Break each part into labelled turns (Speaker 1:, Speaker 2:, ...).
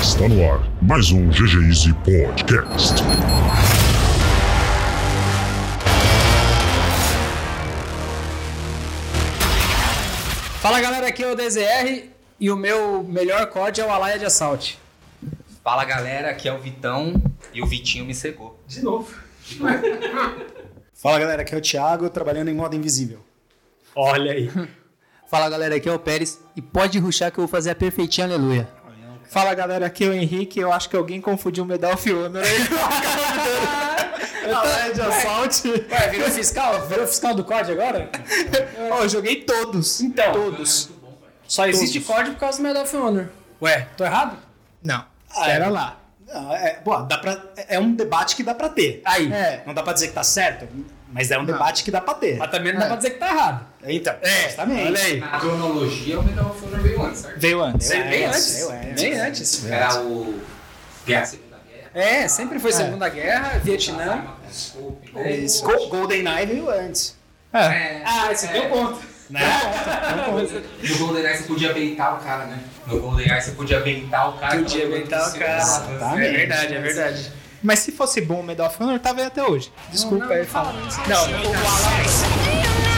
Speaker 1: Está no ar mais um GG Easy Podcast.
Speaker 2: Fala galera, aqui é o DZR e o meu melhor COD é o Alaya de Assault.
Speaker 3: Fala galera, aqui é o Vitão e o Vitinho me cegou.
Speaker 2: De novo.
Speaker 4: Fala galera, aqui é o Thiago, trabalhando em modo invisível.
Speaker 2: Olha aí.
Speaker 5: Fala galera, aqui é o Pérez e pode ruxar que eu vou fazer a perfeitinha aleluia.
Speaker 6: Fala galera, aqui é o Henrique. Eu acho que alguém confundiu o Medal of Honor aí.
Speaker 2: Alaya de Assault. Ué, virou fiscal? Virou fiscal do COD agora?
Speaker 6: Ó, eu joguei todos.
Speaker 2: Então.
Speaker 6: Todos.
Speaker 2: Só existe COD por causa do Medal of Honor. Ué, tô errado?
Speaker 6: Não.
Speaker 4: Ah,
Speaker 6: Pera
Speaker 4: é.
Speaker 6: lá.
Speaker 4: Não, é, pô, dá pra, é um debate que dá pra ter.
Speaker 2: Aí.
Speaker 6: É.
Speaker 4: Não dá pra dizer que tá certo, mas é um debate que dá pra ter.
Speaker 2: Mas também não dá pra dizer que tá errado.
Speaker 4: Então, justamente.
Speaker 2: Olha aí.
Speaker 3: Na cronologia, o Medal of Honor veio antes, certo?
Speaker 6: Veio antes.
Speaker 4: Veio
Speaker 2: Bem
Speaker 4: antes,
Speaker 2: antes.
Speaker 4: veio antes.
Speaker 2: Bem antes.
Speaker 3: Era o... Guerra Segunda Guerra.
Speaker 2: É, sempre foi Segunda Guerra, Vietnã.
Speaker 4: É isso. Go- GoldenEye veio antes.
Speaker 3: É,
Speaker 2: Ah, esse deu ponto.
Speaker 4: Né?
Speaker 3: No GoldenEye você podia beitar o cara, né? No GoldenEye você podia beitar o cara.
Speaker 2: Podia beitar o cara.
Speaker 4: Exatamente.
Speaker 2: É verdade, é verdade.
Speaker 6: Mas se fosse bom o Medal of Honor, tava aí até hoje. Desculpa
Speaker 2: não,
Speaker 6: aí
Speaker 2: não
Speaker 6: falar. Não,
Speaker 7: I come.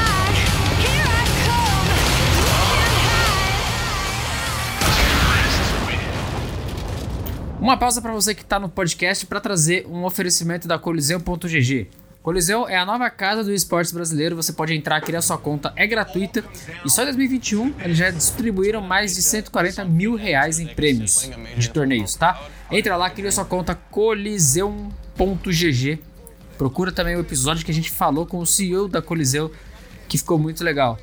Speaker 2: Uma pausa para você que está no podcast para trazer um oferecimento da Coliseu.gg. Coliseu é a nova casa do esportes brasileiro. Você pode entrar, criar sua conta, é gratuita. E só em 2021 eles já distribuíram mais de 140 mil reais em prêmios de torneios, tá? Entra lá, cria sua conta coliseu.gg. Procura também o episódio que a gente falou com o CEO da Coliseu, que ficou muito legal.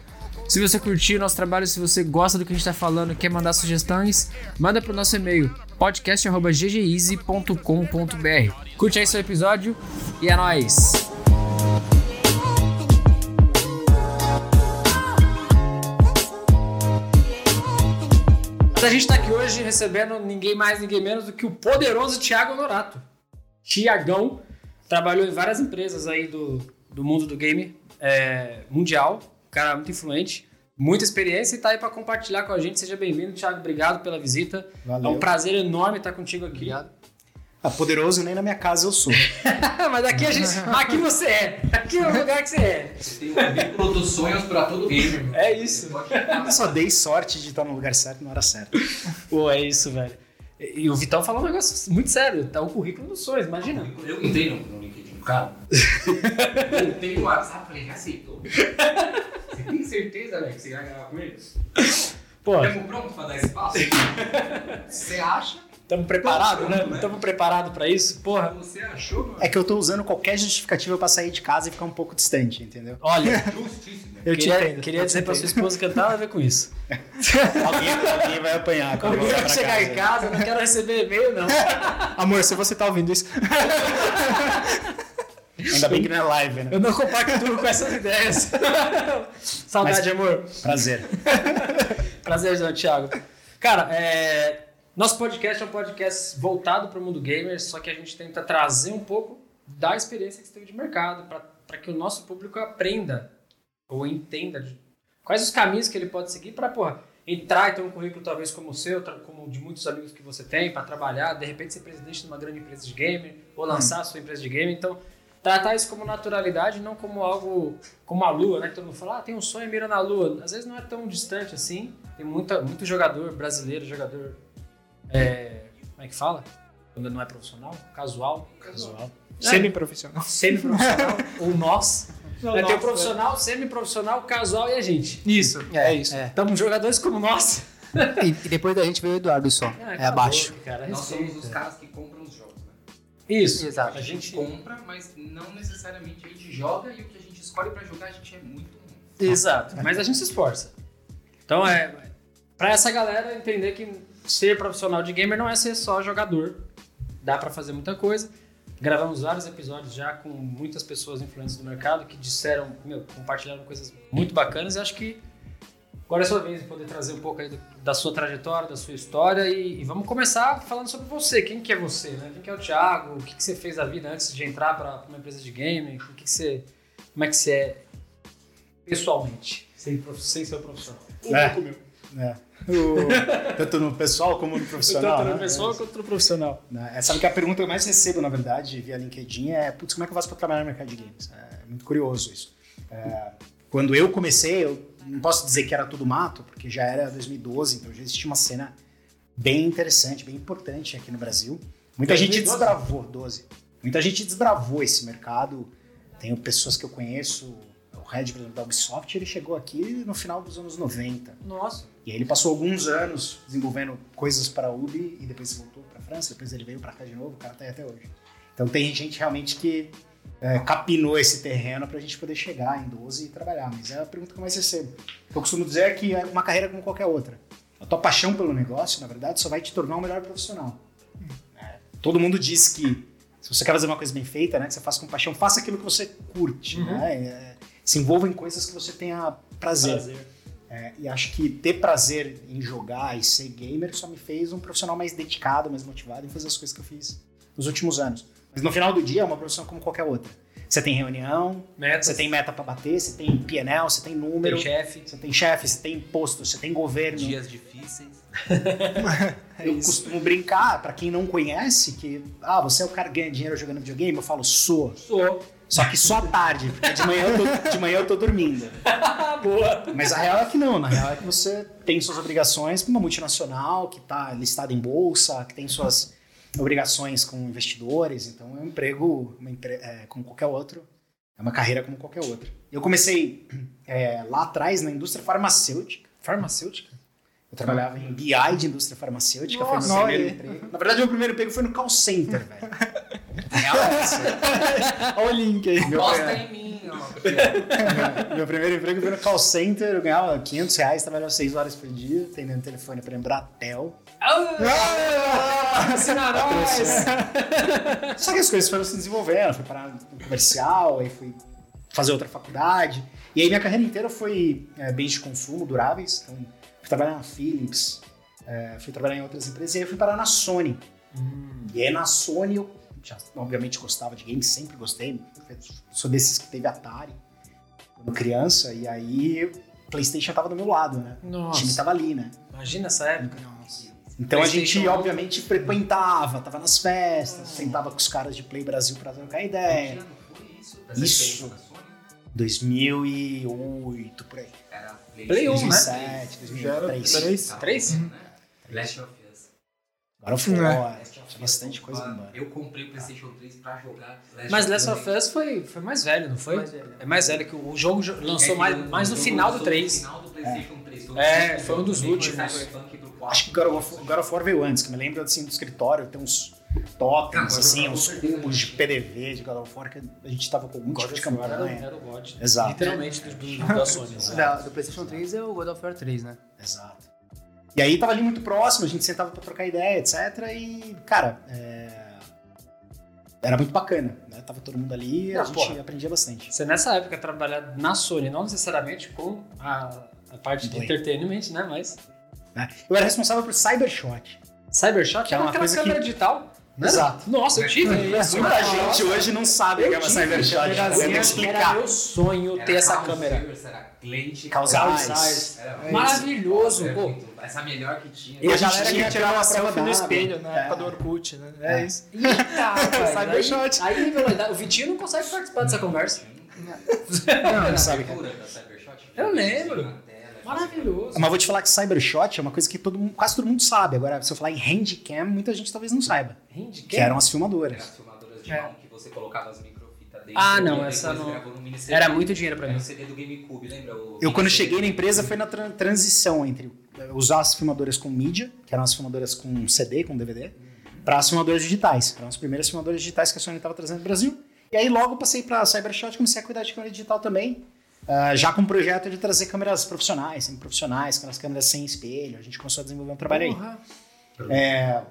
Speaker 2: Se você curtiu o nosso trabalho, se você gosta do que a gente está falando, quer mandar sugestões, manda para o nosso e-mail podcast@ggeasy.com.br. Curte aí seu episódio e é nóis! A gente está aqui hoje recebendo ninguém mais, ninguém menos do que o poderoso Thiago Honorato. Tiagão trabalhou em várias empresas aí do, do mundo do game é, mundial, cara muito influente, muita experiência e tá aí para compartilhar com a gente. Seja bem-vindo, Thiago. Obrigado pela visita.
Speaker 4: Valeu.
Speaker 2: É um prazer enorme estar contigo aqui.
Speaker 4: Ah, poderoso nem na minha casa eu sou.
Speaker 2: Mas aqui a gente, aqui você é. Aqui é o lugar que você é.
Speaker 3: Tem um dos sonhos pra todo gamer.
Speaker 2: É isso.
Speaker 4: Eu só dei sorte de estar no lugar certo na hora certa.
Speaker 2: Pô, é isso, velho. E, o Vitão falou um negócio muito sério. Tá o currículo dos sonhos, imagina.
Speaker 3: Eu entrei do cara. eu entrei no WhatsApp e falei, já aceitou. Você tem certeza, velho, que você vai gravar com eles?
Speaker 2: Pô,
Speaker 3: Estamos prontos pra dar espaço? Você acha?
Speaker 2: Estamos preparados, né? Estamos preparados pra isso? Porra.
Speaker 3: Você achou, mano?
Speaker 4: É que eu tô usando qualquer justificativa pra sair de casa e ficar um pouco distante, entendeu?
Speaker 2: Olha,
Speaker 3: Justíssimo.
Speaker 4: Eu te
Speaker 2: queria,
Speaker 4: entendo.
Speaker 2: queria dizer pra sua esposa que eu tava a ver com isso.
Speaker 4: Alguém, alguém vai apanhar quando eu
Speaker 2: Alguém chegar
Speaker 4: casa.
Speaker 2: em casa, eu não quero receber e-mail, não.
Speaker 6: Amor, se você tá ouvindo isso.
Speaker 4: Ainda bem que não é live, né?
Speaker 2: Eu não compactuo com essas ideias. Saudade, amor.
Speaker 4: Prazer.
Speaker 2: Prazerzão, Thiago. Cara, é, nosso podcast é um podcast voltado para o mundo gamer, só que a gente tenta trazer um pouco da experiência que você teve de mercado, para que o nosso público aprenda ou entenda de- quais os caminhos que ele pode seguir para, porra, entrar e ter um currículo talvez como o seu, como de muitos amigos que você tem, para trabalhar, de repente ser presidente de uma grande empresa de gamer, ou lançar a sua empresa de gamer. Então, tratar isso como naturalidade, não como algo como a lua, né? Que todo mundo fala, ah, tem um sonho e mira na lua. Às vezes não é tão distante assim. Tem muita, muito jogador brasileiro, jogador. É, como é que fala? Quando não é profissional? Casual. Casual.
Speaker 6: Semi-profissional.
Speaker 2: Semi-profissional. ou nós.
Speaker 6: Não,
Speaker 2: É, tem o profissional, semi-profissional, casual e a gente.
Speaker 6: Isso, é, isso.
Speaker 5: É.
Speaker 2: Estamos jogadores como nós.
Speaker 5: E, e depois da gente veio o Eduardo só.
Speaker 2: Ah,
Speaker 5: é abaixo.
Speaker 2: Cara,
Speaker 3: Nós somos os caras que compram os jogos, né?
Speaker 2: Isso.
Speaker 5: Exato.
Speaker 2: A gente
Speaker 3: compra, mas não necessariamente a gente joga e o que a gente escolhe pra jogar a gente é muito ruim.
Speaker 2: Exato, mas a gente se esforça. Então é pra essa galera entender que ser profissional de gamer não é ser só jogador. Dá pra fazer muita coisa. Gravamos vários episódios já com muitas pessoas influentes do mercado que disseram, meu, compartilharam coisas muito bacanas e acho que agora é a sua vez de poder trazer um pouco aí do- da sua trajetória, da sua história e, e vamos começar falando sobre você. Quem que é você, né? Quem que é o Thiago? O que, que você fez da vida antes de entrar para uma empresa de game? O que, que você, como é que você é pessoalmente, sem, prof- sem ser profissional.
Speaker 4: É. É. O- tanto no pessoal como no profissional.
Speaker 2: Tanto no
Speaker 4: né?
Speaker 2: pessoal quanto no profissional.
Speaker 4: Né? É, Sabe que a pergunta que eu mais recebo, na verdade, via LinkedIn é: putz, como é que eu faço para trabalhar no mercado de games? É muito curioso isso. É, quando eu comecei, eu não posso dizer que era tudo mato, porque já era 2012, então já existia uma cena bem interessante, bem importante aqui no Brasil. Muita gente
Speaker 2: 2012?
Speaker 4: desbravou, 12. Muita gente desbravou esse mercado. Tenho pessoas que eu conheço, o Red, por exemplo, da Ubisoft, ele chegou aqui no final dos anos 90.
Speaker 2: Nossa.
Speaker 4: E aí ele passou alguns anos desenvolvendo coisas para a Ubi e depois voltou para a França, depois ele veio para cá de novo, o cara tá aí até hoje. Então tem gente realmente que é, capinou esse terreno para a gente poder chegar em 12 e trabalhar. Mas é a pergunta que eu mais recebo. O que eu costumo dizer é que é uma carreira como qualquer outra. A tua paixão pelo negócio, na verdade, só vai te tornar um melhor profissional. É, Todo mundo diz que se você quer fazer uma coisa bem feita, né, que você faça com paixão, faça aquilo que você curte. Né? É, se envolva em coisas que você tenha prazer. É, e acho que ter prazer em jogar e ser gamer só me fez um profissional mais dedicado, mais motivado em fazer as coisas que eu fiz nos últimos anos. Mas no final do dia é uma profissão como qualquer outra. Você tem reunião,
Speaker 2: Metas.
Speaker 4: você tem meta pra bater, você tem PNL, você tem número,
Speaker 2: Tem chefe.
Speaker 4: você tem chefe, você tem imposto, você tem governo.
Speaker 3: Dias difíceis.
Speaker 4: eu costumo brincar, pra quem não conhece, que ah, você é o cara que ganha dinheiro jogando videogame, eu falo, sou.
Speaker 2: Sou.
Speaker 4: Só que só à tarde, porque de manhã eu tô, de manhã eu tô dormindo.
Speaker 2: Boa.
Speaker 4: Mas a real é que não, na real é que você tem suas obrigações com uma multinacional que está listada em bolsa, que tem suas obrigações com investidores, então é um emprego empre- é, como qualquer outro, é uma carreira como qualquer outra. Eu comecei é, lá atrás na indústria farmacêutica,
Speaker 2: Farmacêutica?
Speaker 4: eu trabalhava em BI de indústria farmacêutica, foi
Speaker 6: Nossa,
Speaker 4: meu primeiro emprego. Na verdade, meu primeiro emprego foi no call center, velho. Real.
Speaker 6: Olha o link aí.
Speaker 4: Meu-
Speaker 3: Gosta
Speaker 4: é,
Speaker 3: em mim, ó.
Speaker 4: Meu primeiro emprego foi no call center, eu ganhava 500 reais, trabalhava 6 horas por dia, atendendo telefone para Embratel.
Speaker 2: Assina nós!
Speaker 4: Só que as coisas foram se desenvolvendo, fui parar no comercial, aí fui fazer outra faculdade. E aí minha carreira inteira foi é, bens de consumo duráveis, então fui trabalhar na Philips, é, fui trabalhar em outras empresas, e aí fui parar na Sony. E aí na Sony eu já, obviamente gostava de games, sempre gostei, sou desses que teve Atari quando criança, e aí o Playstation tava do meu lado, né? O
Speaker 2: Nossa.
Speaker 4: time tava ali, né?
Speaker 2: Imagina essa época.
Speaker 4: Então a gente, obviamente, frequentava, tava nas festas, sentava com os caras de Play Brasil pra trocar ideia.
Speaker 3: Que ano foi isso?
Speaker 4: Isso.
Speaker 3: experiência da Sony?
Speaker 4: 2008, por aí.
Speaker 3: Era
Speaker 2: Play um, né?
Speaker 4: 2007, 2003.
Speaker 6: Três?
Speaker 3: Tava
Speaker 2: Três?
Speaker 3: bom, né? Last of Us.
Speaker 4: Agora foi,
Speaker 6: É.
Speaker 4: tinha bastante coisa bombando.
Speaker 3: Eu comprei o PlayStation 3 pra jogar Last
Speaker 2: Mas Last of Us foi, foi mais velho, não foi?
Speaker 6: Mais velho.
Speaker 2: É mais velho, que o jogo jo-
Speaker 3: É
Speaker 2: lançou
Speaker 3: que
Speaker 2: mais,
Speaker 3: o-
Speaker 2: mais no final do
Speaker 3: lançou
Speaker 2: 3.
Speaker 3: No final do PlayStation 3. Todo
Speaker 2: É,
Speaker 3: mundo
Speaker 2: foi um dos últimos.
Speaker 3: Cyberpunk pro 4.
Speaker 4: Acho que o God of, o God of War veio antes, que me lembro assim do escritório, tem uns totens, assim, uns cubos de PDV de God of War, que a gente tava com algum tipo de
Speaker 2: War era, o God.
Speaker 4: Exato.
Speaker 2: Literalmente do, do, da Sony.
Speaker 5: Da- do PlayStation 3 é o God of War 3, né?
Speaker 4: Exato. E aí tava ali muito próximo, a gente sentava pra trocar ideia, etc. E, cara, é, era muito bacana, né? Tava todo mundo ali, a
Speaker 2: Ah,
Speaker 4: gente
Speaker 2: porra.
Speaker 4: aprendia bastante.
Speaker 2: Você nessa época trabalhar na Sony, não necessariamente com a, a parte de
Speaker 4: Play.
Speaker 2: entertainment, né? Mas.
Speaker 4: né? Eu era responsável por Cybershot.
Speaker 2: Cybershot
Speaker 4: Que é uma
Speaker 2: aquela
Speaker 4: coisa
Speaker 2: câmera
Speaker 4: que-
Speaker 2: digital. Não era?
Speaker 4: Exato.
Speaker 2: Nossa, eu tive.
Speaker 4: Muita gente hoje não sabe o que é uma. Cybershot. Eu tenho que
Speaker 2: Era
Speaker 4: explicar.
Speaker 2: meu sonho ter essa câmera.
Speaker 3: Era.
Speaker 4: Causais.
Speaker 2: Causais.
Speaker 3: Era
Speaker 2: Maravilhoso,
Speaker 3: Era
Speaker 2: pô.
Speaker 3: Essa melhor que tinha.
Speaker 4: E
Speaker 6: a
Speaker 4: a gente
Speaker 6: galera
Speaker 4: tinha
Speaker 6: que tirava
Speaker 4: aquela
Speaker 6: selfie no espelho na
Speaker 4: É.
Speaker 6: época do Orkut, né? É,
Speaker 4: É.
Speaker 6: isso.
Speaker 2: Eita.
Speaker 6: Cybershot.
Speaker 2: Aí, aí, o Vitinho não consegue participar dessa conversa.
Speaker 4: Não, não sabe,
Speaker 3: da Cybershot,
Speaker 2: Eu lembro. Maravilhoso.
Speaker 4: Mas vou te falar que Cybershot é uma coisa que todo mundo- quase todo mundo sabe. Agora, se eu falar em handcam, muita gente talvez não saiba.
Speaker 2: Handicap?
Speaker 4: Que eram as
Speaker 3: Era
Speaker 4: filmadoras.
Speaker 3: as filmadoras de
Speaker 2: É.
Speaker 3: mão que você colocava as microfitas dentro.
Speaker 2: Ah, não, essa não-. Era muito dinheiro pra
Speaker 3: Era
Speaker 2: mim.
Speaker 3: o CD do GameCube, lembra? O
Speaker 4: Eu, quando cheguei na empresa, foi na tran- transição entre usar as filmadoras com mídia, que eram as filmadoras com CD, com DVD, para as filmadoras digitais. Eram as primeiras filmadoras digitais que a Sony estava trazendo no Brasil. E aí logo passei para Cybershot, comecei a cuidar de câmera digital também, ah, já com o projeto de trazer câmeras profissionais, semi-profissionais, aquelas câmeras sem espelho. A gente começou a desenvolver um trabalho aí.
Speaker 2: Porra.
Speaker 4: É,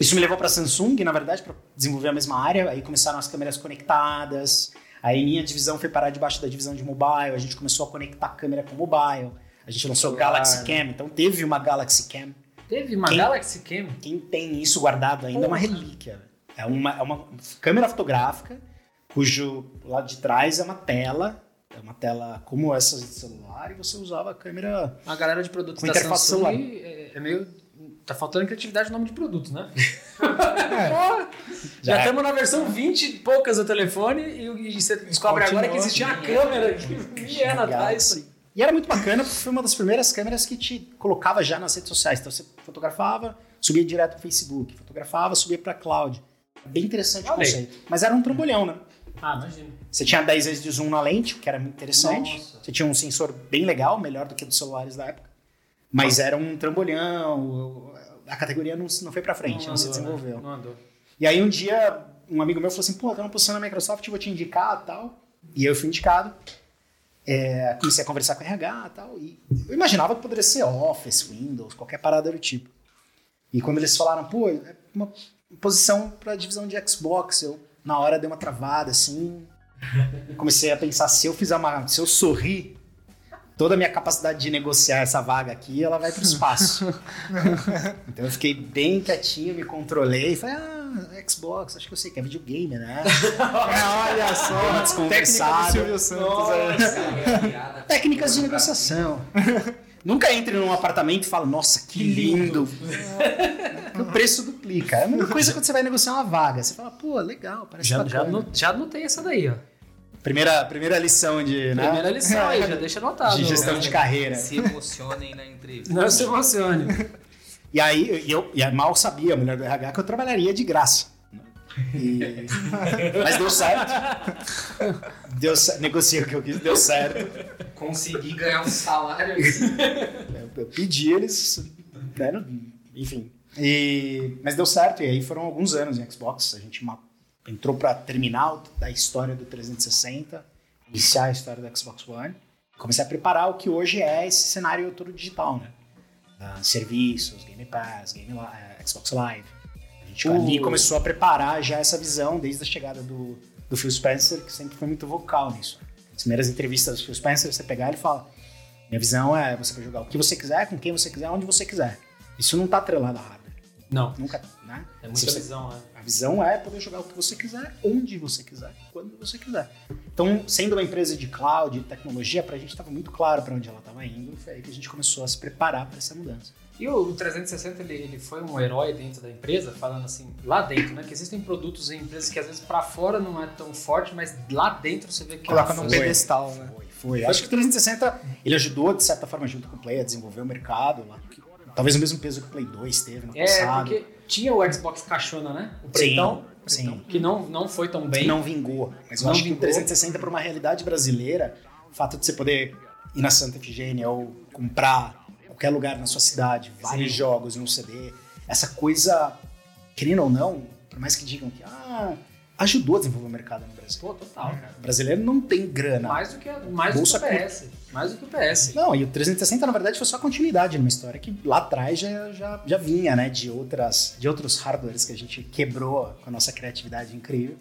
Speaker 4: isso me levou para Samsung, na verdade, para desenvolver a mesma área. Aí começaram as câmeras conectadas. Aí minha divisão foi parar debaixo da divisão de mobile. A gente começou a conectar câmera com mobile. A gente lançou o
Speaker 2: Celular.
Speaker 4: Galaxy Cam. Então teve uma Galaxy Cam.
Speaker 2: Teve uma
Speaker 4: Quem-
Speaker 2: Galaxy Cam.
Speaker 4: Quem tem isso guardado ainda é uma relíquia. É uma, é uma câmera fotográfica cujo lado de trás é uma tela, uma tela como essa de celular e você usava a câmera.
Speaker 2: A galera de produtos
Speaker 4: Com
Speaker 2: da
Speaker 4: interface celular.
Speaker 2: é, é meio... Tá faltando criatividade no nome de produto, né?
Speaker 4: É.
Speaker 2: Porra, já
Speaker 4: é.
Speaker 2: estamos na versão 20 e poucas do telefone e, e você descobre agora que
Speaker 4: Continua.
Speaker 2: existia uma câmera que vinha atrás.
Speaker 4: E era muito bacana porque foi uma das primeiras câmeras que te colocava já nas redes sociais. Então você fotografava, subia direto pro Facebook, fotografava, subia pra cloud. Bem interessante o
Speaker 2: Olha aí.
Speaker 4: conceito. Mas era um trambolhão, né?
Speaker 2: Ah, imagina.
Speaker 4: Você tinha 10 vezes de zoom na lente, o que era muito interessante.
Speaker 2: Nossa.
Speaker 4: Você tinha um sensor bem legal, melhor do que dos celulares da época. Mas era um trambolhão, a categoria não, não foi pra frente, não, se
Speaker 2: andou, né?
Speaker 4: desenvolveu.
Speaker 2: Não andou.
Speaker 4: E aí um dia, um amigo meu falou assim, pô, tem uma posição na Microsoft, vou te indicar e tal. E eu fui indicado. É, comecei a conversar com o RH e tal. E eu imaginava que poderia ser Office, Windows, qualquer parada do tipo. E quando eles falaram, pô, é uma posição pra divisão de Xbox, eu na hora dei uma travada assim. Comecei a pensar, se eu fizer uma. Se eu sorrir, toda a minha capacidade de negociar essa vaga aqui, ela vai pro espaço. então eu fiquei bem quietinho, me controlei falei, ah, Xbox, acho que eu sei que é videogame, né?
Speaker 6: olha só,
Speaker 4: desconversado.
Speaker 6: Santos. é.
Speaker 4: Técnicas de negociação. Nunca entre num apartamento e fala, nossa, que lindo. o preço duplica. É a mesma coisa quando você vai negociar uma vaga. Você fala, pô, legal, parece
Speaker 2: Já, já,
Speaker 4: bacana.
Speaker 2: no- já anotei essa daí, ó.
Speaker 4: Primeira, primeira lição de, né?
Speaker 2: Primeira lição aí, já deixa anotado.
Speaker 4: de gestão de carreira.
Speaker 5: Se emocionem na entrevista.
Speaker 2: Não se emocione.
Speaker 4: E aí, eu, e aí mal sabia, a mulher do RH, que eu trabalharia de graça. E- Mas deu certo. Deu, negociei o que eu quis, deu certo.
Speaker 3: Consegui ganhar um salário.
Speaker 4: Eu, eu pedi, eles. né, não- enfim. E, mas deu certo, e aí foram alguns anos em Xbox. A gente entrou para terminar a história do 360, iniciar a história do Xbox One. Comecei a preparar o que hoje é esse cenário todo digital, né? Ah, serviços, Game Pass, Game Li- eh, Xbox Live. A gente ali começou a preparar já essa visão desde a chegada do, do Phil Spencer, que sempre foi muito vocal nisso. As primeiras entrevistas do Phil Spencer, você pegar ele fala: minha visão é você vai jogar o que você quiser, com quem você quiser, onde você quiser. Isso não tá atrelado a hardware.
Speaker 2: Não,
Speaker 4: Nunca, né?
Speaker 2: é muita
Speaker 4: você-
Speaker 2: visão, né?
Speaker 4: A visão é poder jogar o que você quiser, onde você quiser, quando você quiser. Então, sendo uma empresa de cloud, de tecnologia, pra gente estava muito claro para onde ela estava indo. Foi aí que a gente começou a se preparar para essa mudança.
Speaker 2: E o 360 ele, ele foi um herói dentro da empresa, falando assim, lá dentro, né? Que existem produtos em empresas que às vezes pra fora não é tão forte, mas lá dentro você vê que
Speaker 6: Coloca
Speaker 2: é
Speaker 6: num pedestal, né?
Speaker 4: Foi, foi. Acho que o 360 ele ajudou, de certa forma, junto com o Play, a desenvolver o mercado. Lá, que- talvez o mesmo peso que o Play 2 teve no
Speaker 2: É,
Speaker 4: passado.
Speaker 2: porque tinha o Xbox caixona, né? O pretão,
Speaker 4: sim.
Speaker 2: pretão, que não, não foi tão bem.
Speaker 4: não vingou. Mas eu
Speaker 2: Não
Speaker 4: acho que o
Speaker 2: vingou.
Speaker 4: 360 para uma realidade brasileira, o fato de você poder ir na Santa Efigênia ou comprar qualquer lugar na sua cidade, vários jogos em um CD, essa coisa, querendo ou não, por mais que digam que ah, ajudou a desenvolver o mercado no Brasil.
Speaker 2: Pô, total, cara.
Speaker 4: O brasileiro não tem grana.
Speaker 2: Mais do que, mais do que o PS. Mais do que o PS.
Speaker 4: Não, e o 360 na verdade foi só continuidade numa história que lá atrás já, já, já vinha, né, de outras de outros hardwares que a gente quebrou com a nossa criatividade incrível.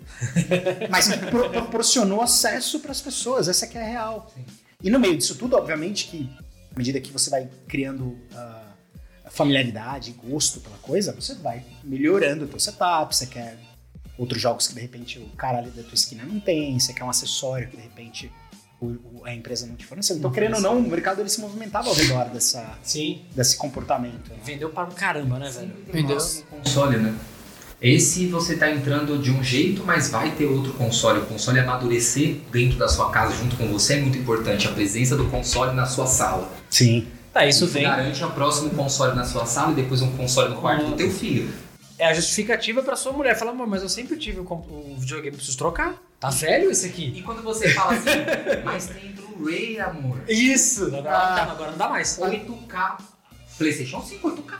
Speaker 4: Mas pro- proporcionou acesso para as pessoas, essa que é a real. E no meio disso tudo, obviamente que à medida que você vai criando ah, familiaridade, gosto pela coisa, você vai melhorando o teu setup, você quer outros jogos que de repente o cara ali da tua esquina não tem, você quer um acessório que de repente o- o- a empresa não te forneceu. Então, querendo ou não, o mercado ele se movimentava ao redor dessa,
Speaker 2: Sim.
Speaker 4: desse comportamento. né?
Speaker 2: Vendeu para um caramba, né, velho?
Speaker 3: Vendeu. console, né? Esse você tá entrando de um jeito, mas vai ter outro console. O console amadurecer dentro da sua casa junto com você é muito importante. A presença do console na sua sala.
Speaker 4: Sim.
Speaker 2: Tá, isso
Speaker 3: Isso
Speaker 2: vem.
Speaker 3: garante o próximo console na sua sala e depois um console no quarto do teu filho.
Speaker 2: É a justificativa pra sua mulher. Fala, amor, mas eu sempre tive o, o videogame, preciso trocar. Tá velho esse aqui?
Speaker 3: E quando você fala assim, mas tem Blu-ray, amor.
Speaker 2: Isso! Agora, não dá, agora não dá mais.
Speaker 3: 8K. PlayStation 5, 8K.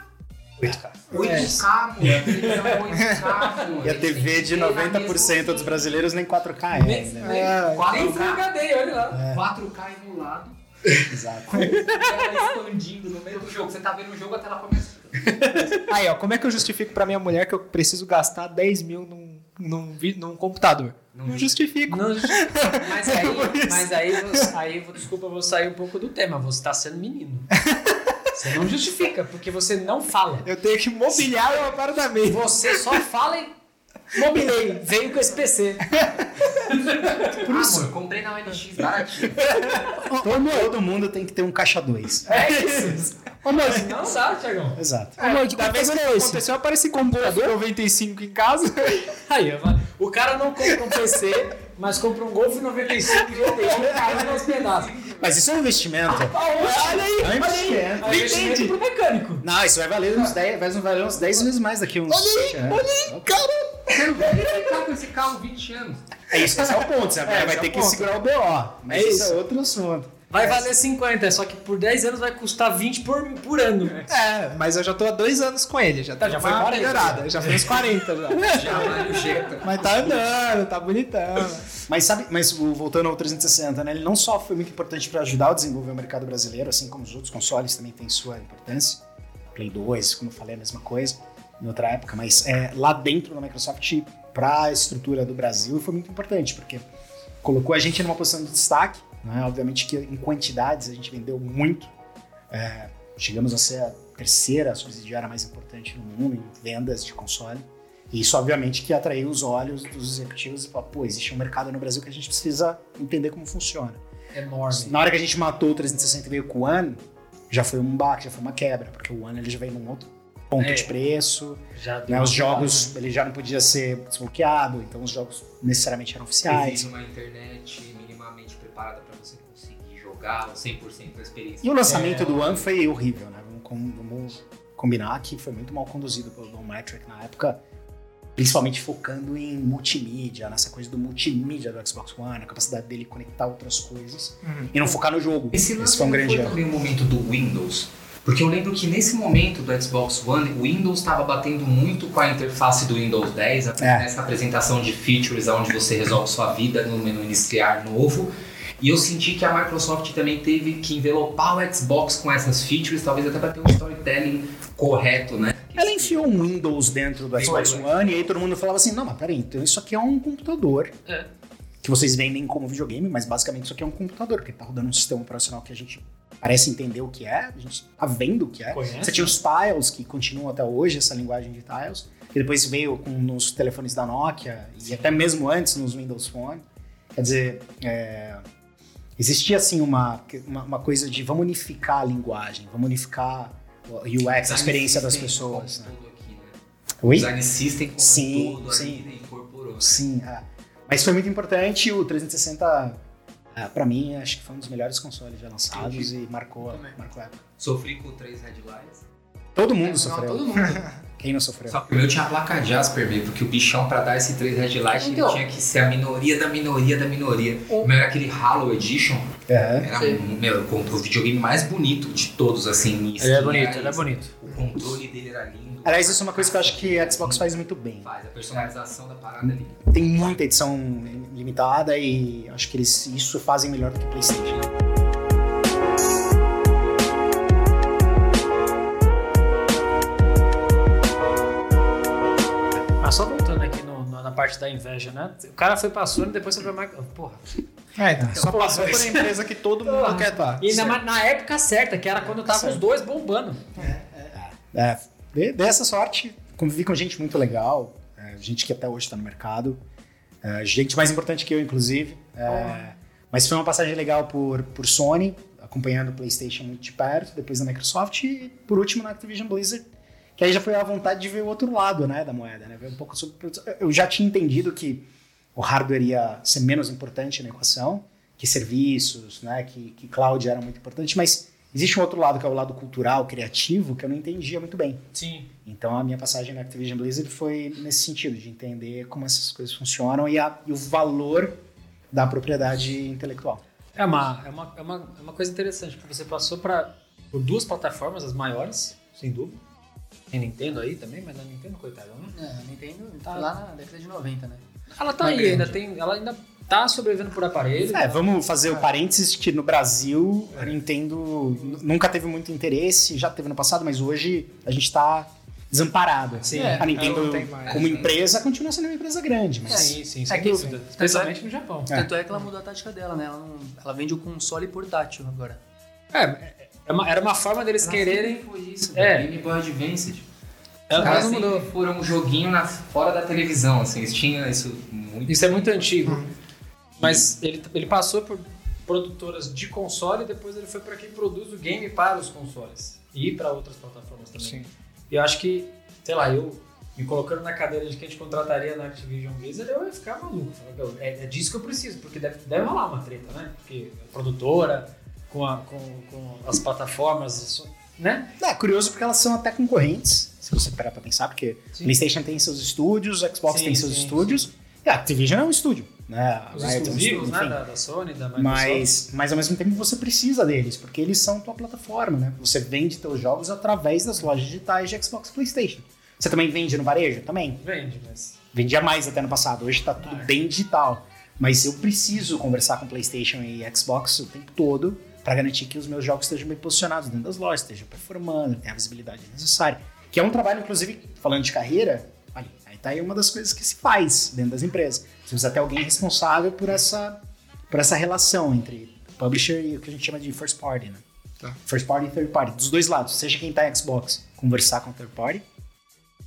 Speaker 4: 8K.
Speaker 3: 8K, amor. Televisão 8K, amor.
Speaker 4: E a TV de 90% dos brasileiros nem 4K é.
Speaker 2: Nem-
Speaker 4: né?
Speaker 2: Nem, nem Full
Speaker 3: 4K,
Speaker 2: HD, olha lá.
Speaker 3: 4K emulado.
Speaker 4: Exato.
Speaker 3: Ela expandindo no meio do jogo. Você tá vendo o jogo, a tela começa.
Speaker 6: Aí, ó, como é que eu justifico pra minha mulher que eu preciso gastar 10 mil num, num, num computador? Não, justifico.
Speaker 2: Não, mas aí, mas aí, aí, vou- desculpa, eu vou sair um pouco do tema. Você tá sendo menino. Você não justifica, porque você não fala.
Speaker 6: Eu tenho que mobiliar o apartamento.
Speaker 2: Você só fala em Mobilei, veio com esse PC.
Speaker 3: Por isso. Amor, comprei na OLX baratinho.
Speaker 4: Todo, mundo tem que ter um caixa 2.
Speaker 2: É isso. Ô, mas não dá, Thiagão.
Speaker 4: Exato.
Speaker 6: É,
Speaker 5: Amor, que
Speaker 6: da vez que
Speaker 5: é esse?
Speaker 6: aconteceu, aparece computador 95 em casa.
Speaker 2: Aí, ó, o cara não compra um PC, mas compra um Golf 95 GTI e carrega nos pedaços.
Speaker 4: Mas isso é um investimento.
Speaker 2: Olha aí,
Speaker 4: É um investimento.
Speaker 2: É um investimento pro mecânico.
Speaker 4: Não, isso vai valer uns 10, vai valer uns 10 vezes mais daqui uns. Olha aí, olha aí,
Speaker 3: Quero ver ele ficar com esse carro 20 anos.
Speaker 4: É isso, esse é o ponto. Você
Speaker 2: É,
Speaker 4: vai
Speaker 2: é
Speaker 4: ter
Speaker 2: o
Speaker 4: que
Speaker 2: ponto.
Speaker 4: segurar o BO. Mas
Speaker 2: É
Speaker 4: isso
Speaker 2: isso.
Speaker 4: é outro assunto.
Speaker 2: Vai valer 50, só que por 10 anos vai custar 20 por, por ano.
Speaker 6: É, mas eu já tô há dois anos com ele. Já,
Speaker 2: Tá, já foi
Speaker 6: uma
Speaker 2: 40,
Speaker 6: melhorada. Já fez 40 já.
Speaker 3: Já.
Speaker 6: Mas tá andando, tá bonitão.
Speaker 4: Mas sabe, mas o- voltando ao 360, né? Ele não só foi muito importante para ajudar a desenvolver o mercado brasileiro, assim como os outros consoles também têm sua importância. Play 2, como eu falei, a mesma coisa em outra época, mas é, lá dentro da Microsoft, para a estrutura do Brasil, foi muito importante, porque colocou a gente numa posição de destaque. Né? Obviamente que em quantidades a gente vendeu muito. É, chegamos a ser a terceira subsidiária mais importante no mundo em vendas de console. E isso, obviamente, que atraiu os olhos dos executivos e falou, pô, existe um mercado no Brasil que a gente precisa entender como funciona.
Speaker 2: Enorme.
Speaker 4: Na hora que a gente matou o 360 e veio com o One, já foi um baque, já foi uma quebra, porque o One ele já veio num outro ponto
Speaker 2: É.
Speaker 4: de preço, né? Os jogos, ele já não podia ser desbloqueado, então os jogos necessariamente eram oficiais.
Speaker 3: Exige uma internet minimamente preparada pra jogar 100% da experiência.
Speaker 4: E o lançamento
Speaker 2: É.
Speaker 4: do One foi horrível, né? Vamos, vamos combinar que foi muito mal conduzido pelo Don Metric na época, principalmente focando em multimídia, nessa coisa do multimídia do Xbox One, a capacidade dele conectar outras coisas e não focar no jogo.
Speaker 3: Esse
Speaker 4: Esse foi um grande
Speaker 3: foi também o momento do Windows. Porque eu lembro que nesse momento do Xbox One, o Windows estava batendo muito com a interface do Windows 10, a-
Speaker 4: É.
Speaker 3: nessa apresentação de features onde você resolve sua vida no menu iniciar novo. E eu senti que a Microsoft também teve que envelopar o Xbox com essas features, talvez até para ter um storytelling correto, né?
Speaker 4: Ela enfiou um Windows dentro do Xbox. One e aí todo mundo falava assim: não, mas peraí, então isso aqui é um computador.
Speaker 2: É.
Speaker 4: Que vocês vendem como videogame, mas basicamente isso aqui é um computador, porque tá rodando um sistema operacional que a gente parece entender o que é, a gente tá vendo o que é.
Speaker 2: Conhece,
Speaker 4: Você tinha os tiles, que continuam até hoje, essa linguagem de tiles, e depois veio com nos telefones da Nokia, e até mesmo antes nos Windows Phone. Quer dizer, é, existia assim uma, uma, uma coisa de vamos unificar a linguagem, vamos unificar o UX, a experiência das pessoas. Né?
Speaker 3: aqui, né?
Speaker 4: Oi?
Speaker 3: Design System como
Speaker 4: Sim,
Speaker 3: todo
Speaker 4: sim.
Speaker 3: ali, né? incorporou. né?
Speaker 4: Sim, é. mas foi muito importante. O 360, é, pra mim, acho que foi um dos melhores consoles já lançados e marcou, marcou a época.
Speaker 3: Sofri com três headlines.
Speaker 4: Todo mundo
Speaker 5: Não,
Speaker 4: sofreu.
Speaker 5: todo mundo.
Speaker 4: Quem não sofreu?
Speaker 3: Só que o meu tinha a placa Jasper, meio, porque o bichão pra dar esse 3 Red Light
Speaker 5: Então.
Speaker 3: ele tinha que ser a minoria da minoria da minoria. O meu era aquele Halo Edition,
Speaker 4: É.
Speaker 3: era um, meu, o o videogame mais bonito de todos, assim. em
Speaker 2: Ele é bonito, ele é bonito.
Speaker 3: O controle dele era lindo.
Speaker 4: Aliás, isso é uma coisa que eu acho que a Xbox faz muito bem.
Speaker 3: Faz a personalização da parada ali.
Speaker 4: Tem muita edição limitada e acho que eles isso fazem melhor do que o PlayStation.
Speaker 2: Ah, só voltando aqui no- no- na parte da inveja, né? O cara foi pra Sony, depois foi pra Microsoft. Porra.
Speaker 6: É, então, só passou por empresa que todo mundo quer estar.
Speaker 2: E mais na época certa, que era quando tava os dois bombando.
Speaker 4: É, dê, dê essa sorte, convivi com gente muito legal, é, gente que até hoje está no mercado, é, gente mais importante que eu, inclusive. é, Mas foi uma passagem legal por, por Sony, acompanhando o PlayStation muito de perto, depois da Microsoft e por último na Activision Blizzard, que aí já foi a vontade de ver o outro lado né, da moeda, né? Ver um pouco sobre. Eu já tinha entendido que o hardware ia ser menos importante na equação, que serviços, né, que, que cloud era muito importante, mas existe um outro lado que é o lado cultural, criativo, que eu não entendia muito bem.
Speaker 2: Sim.
Speaker 4: Então a minha passagem na Activision Blizzard foi nesse sentido, de entender como essas coisas funcionam e, a- e o valor da propriedade intelectual.
Speaker 2: É uma, é uma, é uma, é uma coisa interessante, porque você passou pra, por duas plataformas, as maiores, sem dúvida. Tem Nintendo aí também, mas a Nintendo, coitada, né?
Speaker 5: É, a Nintendo
Speaker 2: Tá.
Speaker 5: tá lá na década de 90, né?
Speaker 2: Ela tá
Speaker 5: Uma
Speaker 2: aí,
Speaker 5: grande.
Speaker 2: ainda tem, ela ainda tá sobrevivendo por aparelho.
Speaker 4: É, vamos fazer o parênteses de que no Brasil a Nintendo n- nunca teve muito interesse, já teve no passado, mas hoje a gente está desamparado.
Speaker 2: Sim.
Speaker 4: a
Speaker 6: ela
Speaker 4: Nintendo,
Speaker 6: não
Speaker 4: como empresa, continua sendo uma empresa grande, mas
Speaker 2: Sim, sim, sem
Speaker 5: É que-
Speaker 2: dúvida.
Speaker 5: é-
Speaker 2: Especialmente no Japão.
Speaker 4: É.
Speaker 5: Tanto é que ela mudou a tática dela, né? Ela, não- ela vende o console portátil agora.
Speaker 2: É, é uma- era uma forma deles quererem.
Speaker 3: Foi isso,
Speaker 2: É.
Speaker 3: Game Boy Advance.
Speaker 2: Ela,
Speaker 3: Os
Speaker 2: ela
Speaker 3: caras
Speaker 2: mudou.
Speaker 3: foram um joguinho na, fora da televisão, assim, eles tinham isso muito.
Speaker 2: Isso é muito antigo. Mas ele, ele passou por produtoras de console e depois ele foi para quem produz o game para os consoles. E para outras plataformas também.
Speaker 6: Sim.
Speaker 2: E eu acho que, sei lá, eu me colocando na cadeira de quem te contrataria na Activision Blizzard, eu ia ficar maluco. É, é disso que eu preciso, porque deve, deve rolar uma treta, né? Porque a produtora, com, a- com, com as plataformas, né?
Speaker 4: É curioso porque elas são até concorrentes, se você parar pra pensar, porque
Speaker 2: Sim.
Speaker 4: PlayStation tem seus estúdios, Xbox
Speaker 2: Sim,
Speaker 4: tem seus
Speaker 2: sim,
Speaker 4: estúdios, e a Activision é um estúdio, né?
Speaker 2: Os
Speaker 4: Riot é um
Speaker 2: exclusivos,
Speaker 4: estúdio,
Speaker 2: né? Da, da Sony, da Microsoft.
Speaker 4: Mas, mas ao mesmo tempo você precisa deles, porque eles são tua plataforma, né? Você vende teus jogos através das lojas digitais de Xbox e PlayStation. Você também vende no varejo? Também.
Speaker 2: Vende, mas.
Speaker 4: Vendia mais até no passado, hoje tá tudo bem digital. Mas eu preciso conversar com PlayStation e Xbox o tempo todo para garantir que os meus jogos estejam bem posicionados dentro das lojas, estejam performando, tenham a visibilidade necessária. Que é um trabalho, inclusive, falando de carreira, olha, aí tá aí uma das coisas que se faz dentro das empresas. Você precisa ter alguém responsável por essa, por essa relação entre publisher e o que a gente chama de first party, né?
Speaker 6: Tá.
Speaker 4: First party e third party, dos dois lados. Seja quem tá em Xbox, conversar com o third party,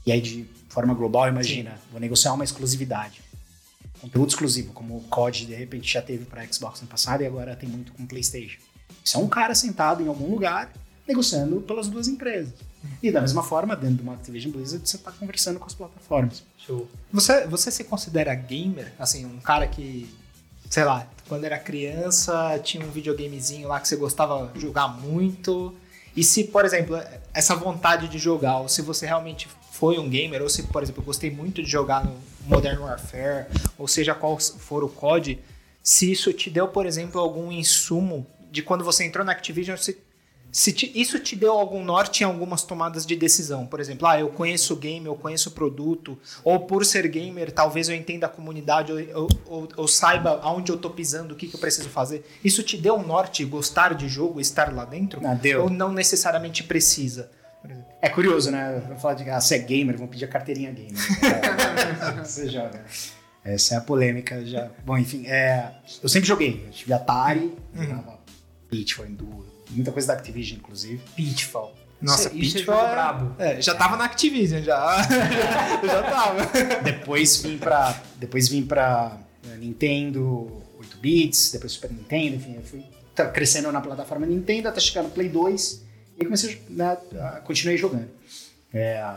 Speaker 4: e aí, de forma global, imagina, vou negociar uma exclusividade. Conteúdo exclusivo, como o COD de repente já teve para Xbox no passado e agora tem muito com PlayStation. Isso é um cara sentado em algum lugar negociando pelas duas empresas. E da mesma forma, dentro de uma Activision Blizzard, você está conversando com as plataformas.
Speaker 2: Show.
Speaker 6: Você, você se considera gamer? Assim, um cara que, sei lá, quando era criança tinha um videogamezinho lá que você gostava de jogar muito. E se, por exemplo, essa vontade de jogar, ou se você realmente foi um gamer, ou se, por exemplo, eu gostei muito de jogar no Modern Warfare, ou seja qual for o COD, se isso te deu, por exemplo, algum insumo de quando você entrou na Activision, se se te- isso te deu algum norte em algumas tomadas de decisão, por exemplo, ah, eu conheço o game, eu conheço o produto, ou por ser gamer, talvez eu entenda a comunidade, ou, ou, ou- saiba aonde eu tô pisando, o que, que eu preciso fazer. Isso te deu um norte, gostar de jogo, estar lá dentro?
Speaker 4: Ah, deu.
Speaker 6: Ou não necessariamente precisa?
Speaker 4: É curioso, né? Vamos falar de ah, você é gamer, vão pedir a carteirinha gamer. É, você joga. Essa é a polêmica já. Bom, enfim, é, eu sempre joguei. Eu tive Atari, jogava Pitfall, Enduro, muita coisa da Activision, inclusive.
Speaker 6: Pitfall. Nossa,
Speaker 2: isso é
Speaker 6: Pitfall é-
Speaker 2: brabo.
Speaker 6: É, já tava na Activision, já. Eu já tava.
Speaker 4: Depois vim pra. Depois vim pra eh, Nintendo 8 bits, depois Super Nintendo, enfim, eu fui tá crescendo na plataforma Nintendo até chegar no Play 2 e comecei né, a continuei jogando. É,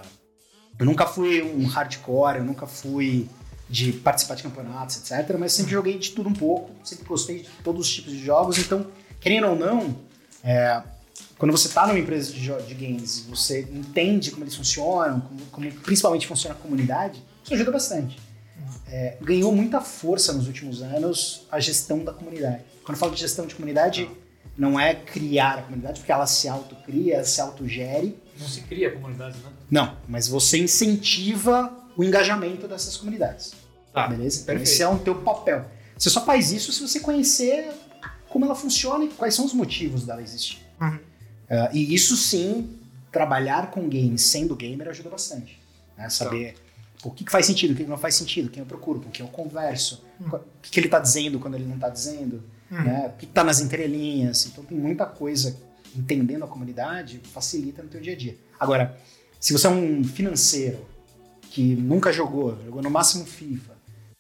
Speaker 4: eu nunca fui um hardcore, eu nunca fui de participar de campeonatos, etc. Mas sempre joguei de tudo um pouco, sempre gostei de todos os tipos de jogos, então, querendo ou não, é, quando você está numa empresa de, de games você entende como eles funcionam, como, como principalmente funciona a comunidade, isso ajuda bastante. É, ganhou muita força nos últimos anos a gestão da comunidade. Quando eu falo de gestão de comunidade, não é criar a comunidade, porque ela se autocria, se autogere.
Speaker 2: Não se cria comunidade, né?
Speaker 4: Não, mas você incentiva o engajamento dessas comunidades.
Speaker 2: Tá,
Speaker 4: beleza? Então
Speaker 2: perfeito.
Speaker 4: esse é o teu papel. Você só faz isso se você conhecer como ela funciona e quais são os motivos dela existir.
Speaker 6: Uhum.
Speaker 4: Ah, e isso sim, trabalhar com games sendo gamer ajuda bastante. né? Saber o que, que faz sentido, o que não faz sentido, quem eu procuro, com quem eu converso, qual- o que, que ele está dizendo quando ele não está dizendo, né? o que está nas entrelinhas. Então tem muita coisa, entendendo a comunidade, facilita no teu dia a dia. Agora, se você é um financeiro que nunca jogou, jogou no máximo FIFA,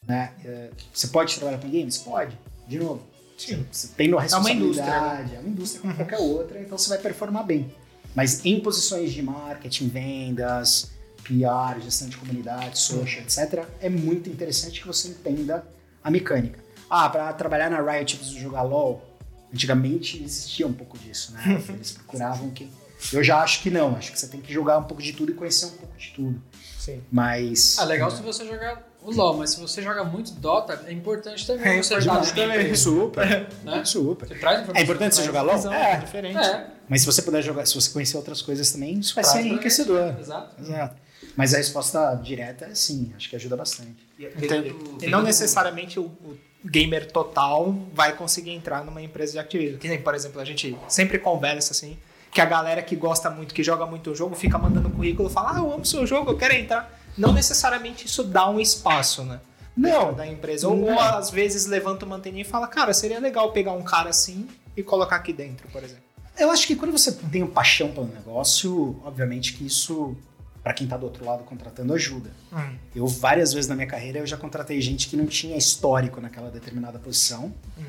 Speaker 4: né? é, Você pode trabalhar com games? Pode, de novo.
Speaker 6: Sim.
Speaker 4: Você tem uma
Speaker 6: É uma indústria,
Speaker 4: responsabilidade, é uma indústria como qualquer outra, então você vai performar bem. Mas em posições de marketing, vendas, PR, gestão de comunidade, social, etc., é muito interessante que você entenda a mecânica. Ah, para trabalhar na Riot eu preciso jogar LoL. Antigamente existia um pouco disso, né? Eles procuravam que. Eu já acho que não, acho que você tem que jogar um pouco de tudo e conhecer um pouco de tudo.
Speaker 6: Sim.
Speaker 4: Mas.
Speaker 2: Ah, legal se você jogar o LoL, mas se você joga muito Dota, é importante também
Speaker 6: É
Speaker 2: você
Speaker 6: importante também.
Speaker 2: também.
Speaker 4: Super,
Speaker 2: Né?
Speaker 4: super.
Speaker 2: Você traz informação.
Speaker 4: É importante você jogar LoL?
Speaker 2: visão.
Speaker 4: É.
Speaker 6: diferente.
Speaker 2: É,
Speaker 4: Mas se você puder jogar, se você conhecer outras coisas também, isso vai ser enriquecedor.
Speaker 2: Exato.
Speaker 4: Exato. Mas a resposta direta é sim, acho que ajuda bastante.
Speaker 6: Entendo. E não necessariamente o, o gamer total vai conseguir entrar numa empresa de Activision. Que nem, por exemplo, a gente sempre conversa assim, que a galera que gosta muito, que joga muito o jogo, fica mandando currículo e fala, ah, eu amo seu jogo, eu quero entrar. Não necessariamente isso dá um espaço, né?
Speaker 4: Não.
Speaker 6: Da empresa. Ou, ou às vezes levanta uma anteninha e fala, cara, seria legal pegar um cara assim e colocar aqui dentro, por exemplo.
Speaker 4: Eu acho que quando você tem paixão pelo negócio, obviamente que isso para quem tá do outro lado contratando ajuda.
Speaker 6: Hum.
Speaker 4: Eu várias vezes na minha carreira eu já contratei gente que não tinha histórico naquela determinada posição,
Speaker 6: Hum.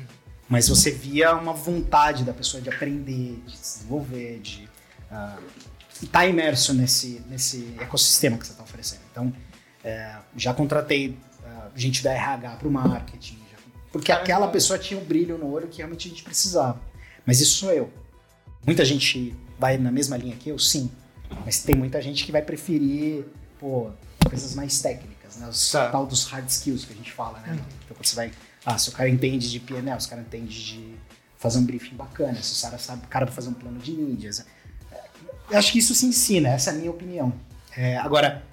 Speaker 4: mas você via uma vontade da pessoa de aprender, de se desenvolver, de estar imerso nesse, nesse ecossistema que você está oferecendo. Então, é, já contratei ah, gente da RH para o marketing, já- porque aquela pessoa tinha um brilho no olho que realmente a gente precisava. Mas isso sou eu. Muita gente vai na mesma linha que eu, sim. Mas tem muita gente que vai preferir, pô, coisas mais técnicas, né? Os
Speaker 6: Tá.
Speaker 4: tal dos hard skills que a gente fala, né? Então quando você vai, ah, se o cara entende de PNL, se o cara entende de fazer um briefing bacana, se o cara sabe, o cara vai fazer um plano de mídias. É, Eu acho que isso se ensina, essa é a minha opinião. É, agora,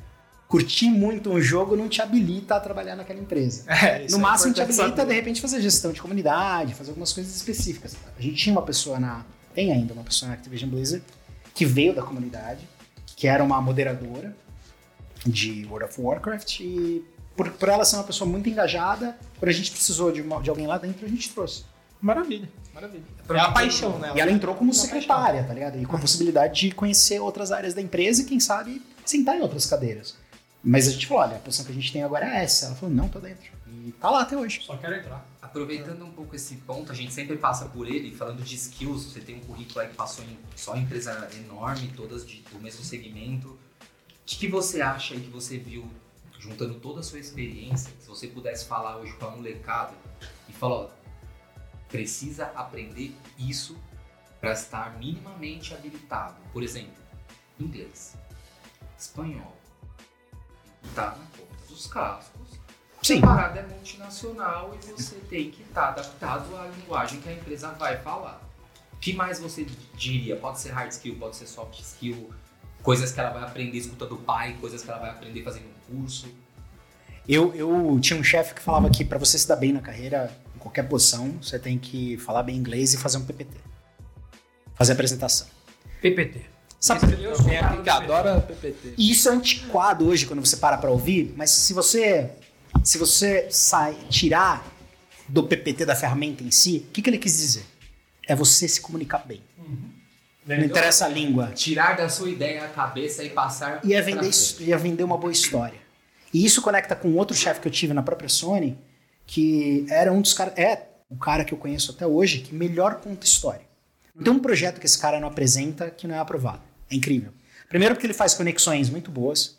Speaker 4: curtir muito um jogo não te habilita a trabalhar naquela empresa.
Speaker 6: É, isso
Speaker 4: No
Speaker 6: é
Speaker 4: máximo te
Speaker 6: importante
Speaker 4: habilita,
Speaker 6: saber.
Speaker 4: de repente, fazer gestão de comunidade, fazer algumas coisas específicas. A gente tinha uma pessoa na. Tem ainda uma pessoa na Activision Blizzard que veio da comunidade, que era uma moderadora de World of Warcraft e por, por ela ser uma pessoa muito engajada, quando a gente precisou de, uma- de alguém lá dentro, a gente trouxe.
Speaker 6: Maravilha, maravilha. É a paixão, né?
Speaker 4: E ela entrou como
Speaker 6: Uma
Speaker 4: secretária, tá ligado? E com a possibilidade de conhecer outras áreas da empresa e, quem sabe, sentar em outras cadeiras. Mas a gente falou, olha, a posição que a gente tem agora é essa. Ela falou, não, tô dentro. E tá lá até hoje.
Speaker 2: Só quero entrar.
Speaker 3: Aproveitando um pouco esse ponto, a gente sempre passa por ele, falando de skills, você tem um currículo aí que passou em só empresa enorme, todas de- do mesmo segmento. O que, que você acha aí que você viu, juntando toda a sua experiência, se você pudesse falar hoje com a molecada e falar, ó, precisa aprender isso para estar minimamente habilitado. Por exemplo, inglês, espanhol, tá na ponta dos cascos,
Speaker 4: Sim.
Speaker 3: a parada é multinacional e você tem que estar adaptado à linguagem que a empresa vai falar. O que mais você diria? Pode ser hard skill, pode ser soft skill, coisas que ela vai aprender escutando o pai, coisas que ela vai aprender fazendo um curso.
Speaker 4: Eu, eu tinha um chefe que falava que para você se dar bem na carreira, em qualquer posição, você tem que falar bem inglês e fazer um PPT. Fazer apresentação.
Speaker 2: PPT.
Speaker 4: Sabe,
Speaker 6: Tem
Speaker 2: cara
Speaker 6: aqui que adora PPT.
Speaker 4: E isso é antiquado hoje quando você para para ouvir, mas se você se você sai, tirar do PPT da ferramenta em si, o que, que ele quis dizer? É você se comunicar bem. Não interessa a língua.
Speaker 3: Tirar da sua ideia a cabeça e passar
Speaker 4: Ia vender, ia vender uma boa história. E isso conecta com outro chefe que eu tive na própria Sony, que era um dos caras. É o cara que eu conheço até hoje que melhor conta história. Não tem um projeto que esse cara não apresenta que não é aprovado. É incrível. Primeiro porque ele faz conexões muito boas.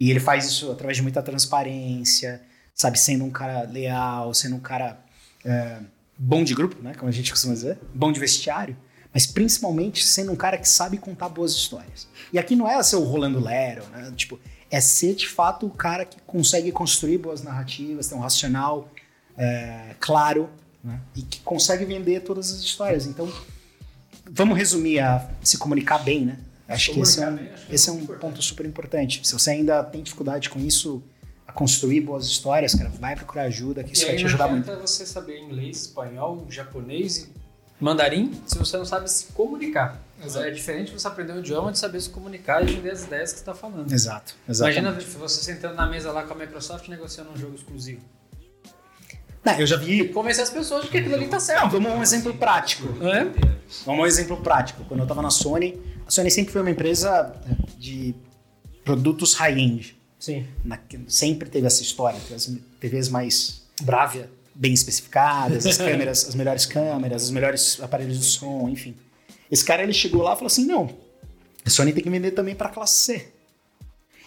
Speaker 4: E ele faz isso através de muita transparência, sabe? Sendo um cara leal, sendo um cara é, bom de grupo, né? Como a gente costuma dizer. Bom de vestiário. Mas principalmente sendo um cara que sabe contar boas histórias. E aqui não é ser o Rolando Lero, né? Tipo, é ser de fato o cara que consegue construir boas narrativas, ter um racional é, claro, né? E que consegue vender todas as histórias. Então, vamos resumir a se comunicar bem, né? Acho que esse é um,
Speaker 2: acho que é
Speaker 4: esse é um ponto super importante. Se você ainda tem dificuldade com isso, a construir boas histórias, cara, vai procurar ajuda, que isso
Speaker 2: e
Speaker 4: vai te
Speaker 2: não
Speaker 4: ajudar muito.
Speaker 2: adianta você saber inglês, espanhol, japonês e mandarim se você não sabe se comunicar.
Speaker 6: Exato.
Speaker 2: É diferente você aprender um idioma de saber se comunicar e vender as ideias que você está falando.
Speaker 4: Exato, exatamente.
Speaker 2: Imagina você sentando na mesa lá com a Microsoft negociando um jogo exclusivo.
Speaker 4: Não, eu já vi.
Speaker 2: Convencer as pessoas de que aquilo ali tá
Speaker 4: Não,
Speaker 2: certo.
Speaker 4: vamos a um exemplo prático.
Speaker 2: É?
Speaker 4: Vamos um exemplo prático. Quando eu tava na Sony, a Sony sempre foi uma empresa de produtos high-end.
Speaker 2: Sim.
Speaker 4: Na- Sempre teve essa história, as TVs mais
Speaker 2: Brávia.
Speaker 4: bem especificadas, as câmeras, as melhores câmeras, os melhores aparelhos de som, enfim. Esse cara ele chegou lá e falou assim: não, a Sony tem que vender também para classe C.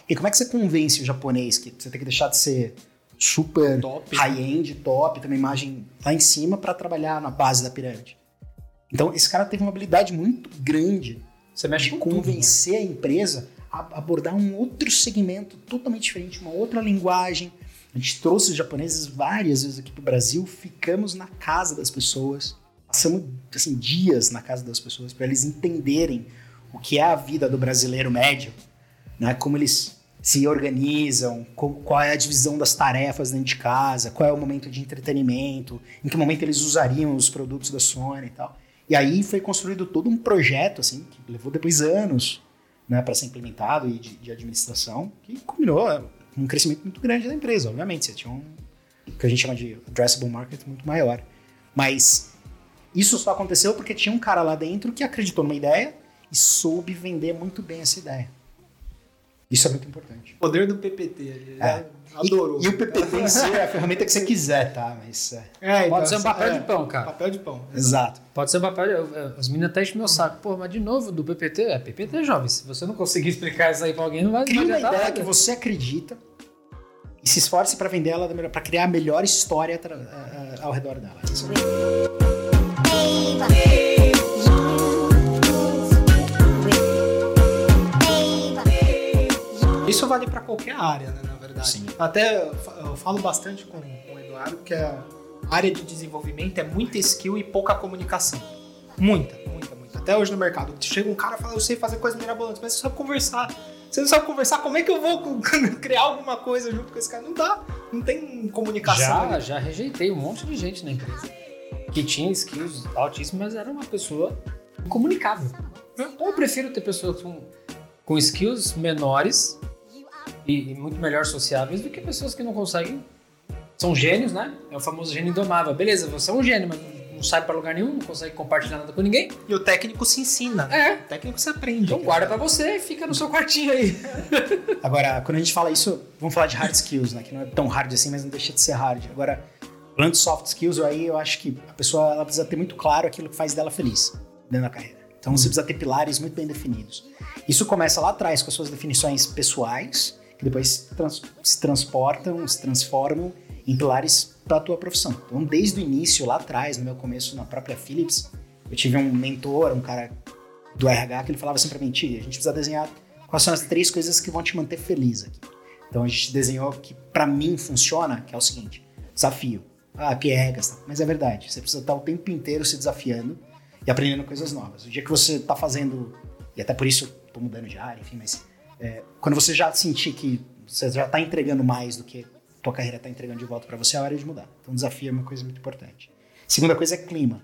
Speaker 4: E como é que você convence o japonês que você tem que deixar de ser super high-end, top, ter uma imagem lá em cima para trabalhar na base da pirâmide? Então esse cara teve uma habilidade muito grande
Speaker 2: Você mexe
Speaker 4: de
Speaker 2: com tudo, né?
Speaker 4: convencer a empresa a abordar um outro segmento totalmente diferente, uma outra linguagem. A gente trouxe os japoneses várias vezes aqui para o Brasil, ficamos na casa das pessoas, passamos assim, dias na casa das pessoas para eles entenderem o que é a vida do brasileiro médio, né? como eles se organizam, qual é a divisão das tarefas dentro de casa, qual é o momento de entretenimento, em que momento eles usariam os produtos da Sony e tal. E aí foi construído todo um projeto, assim, que levou depois anos né, para ser implementado e de, de administração, que culminou é, um crescimento muito grande da empresa, obviamente. Você tinha um que a gente chama de addressable market muito maior. Mas isso só aconteceu porque tinha um cara lá dentro que acreditou numa ideia e soube vender muito bem essa ideia. Isso é muito importante.
Speaker 6: O poder do PPT.
Speaker 4: É.
Speaker 6: adorou.
Speaker 4: E, e o PPT em si é a ferramenta que você quiser, tá? Mas é,
Speaker 6: É, então,
Speaker 2: Pode ser um papel
Speaker 6: é,
Speaker 2: de pão, cara.
Speaker 6: Papel de pão.
Speaker 4: exato.
Speaker 2: Pode ser um papel. eu- As meninas até enchem meu saco. Pô, mas de novo, do PPT? É PPT, jovem. Se você não conseguir explicar isso aí pra alguém, não vai,
Speaker 4: Cria uma ideia
Speaker 2: nada.
Speaker 4: que você acredita e se esforce pra vender ela para criar a melhor história a- ao redor dela. Isso é
Speaker 6: Isso vale pra qualquer área, né, na verdade.
Speaker 4: Sim.
Speaker 6: Até eu fa- eu falo bastante com, com o Eduardo que a área de desenvolvimento é muita skill e pouca comunicação. Muita, muita, muita. Até hoje no mercado. Chega um cara e fala, eu sei fazer coisas mirabolantes, mas você sabe conversar. Você não sabe conversar, como é que eu vou criar alguma coisa junto com esse cara? Não dá. Não tem comunicação.
Speaker 2: Já,
Speaker 6: ali.
Speaker 2: já rejeitei um monte de gente na empresa que tinha skills altíssimas, mas era uma pessoa incomunicável. Então eu prefiro ter pessoas com, com skills menores e, e muito melhor sociáveis do que pessoas que não conseguem. São gênios, né? É o famoso gênio indomável. Beleza, você é um gênio, mas não sai pra lugar nenhum, não consegue compartilhar nada com ninguém.
Speaker 6: E o técnico se ensina.
Speaker 2: É.
Speaker 6: O técnico se aprende.
Speaker 2: Então guarda pra você e fica no seu quartinho aí.
Speaker 4: Agora, quando a gente fala isso, vamos falar de hard skills, né? Que não é tão hard assim, mas não deixa de ser hard. Agora, falando de soft skills, aí eu acho que a pessoa ela precisa ter muito claro aquilo que faz dela feliz dentro da carreira. Então você precisa ter pilares muito bem definidos. Isso começa lá atrás com as suas definições pessoais, que depois trans- se transportam, se transformam em pilares para a tua profissão. Então, desde o início, lá atrás, no meu começo na própria Philips, eu tive um mentor, um cara do RH, que ele falava assim pra mim, a gente precisa desenhar quais são as três coisas que vão te manter feliz aqui. Então a gente desenhou que pra mim funciona, que é o seguinte, desafio. Ah, piegas, mas é verdade, você precisa estar o tempo inteiro se desafiando e aprendendo coisas novas. O dia que você tá fazendo, e até por isso tô mudando de área, enfim, mas é, quando você já sentir que você já tá entregando mais do que tua carreira tá entregando de volta pra você, é a hora de mudar. Então desafio é uma coisa muito importante. Segunda coisa é clima.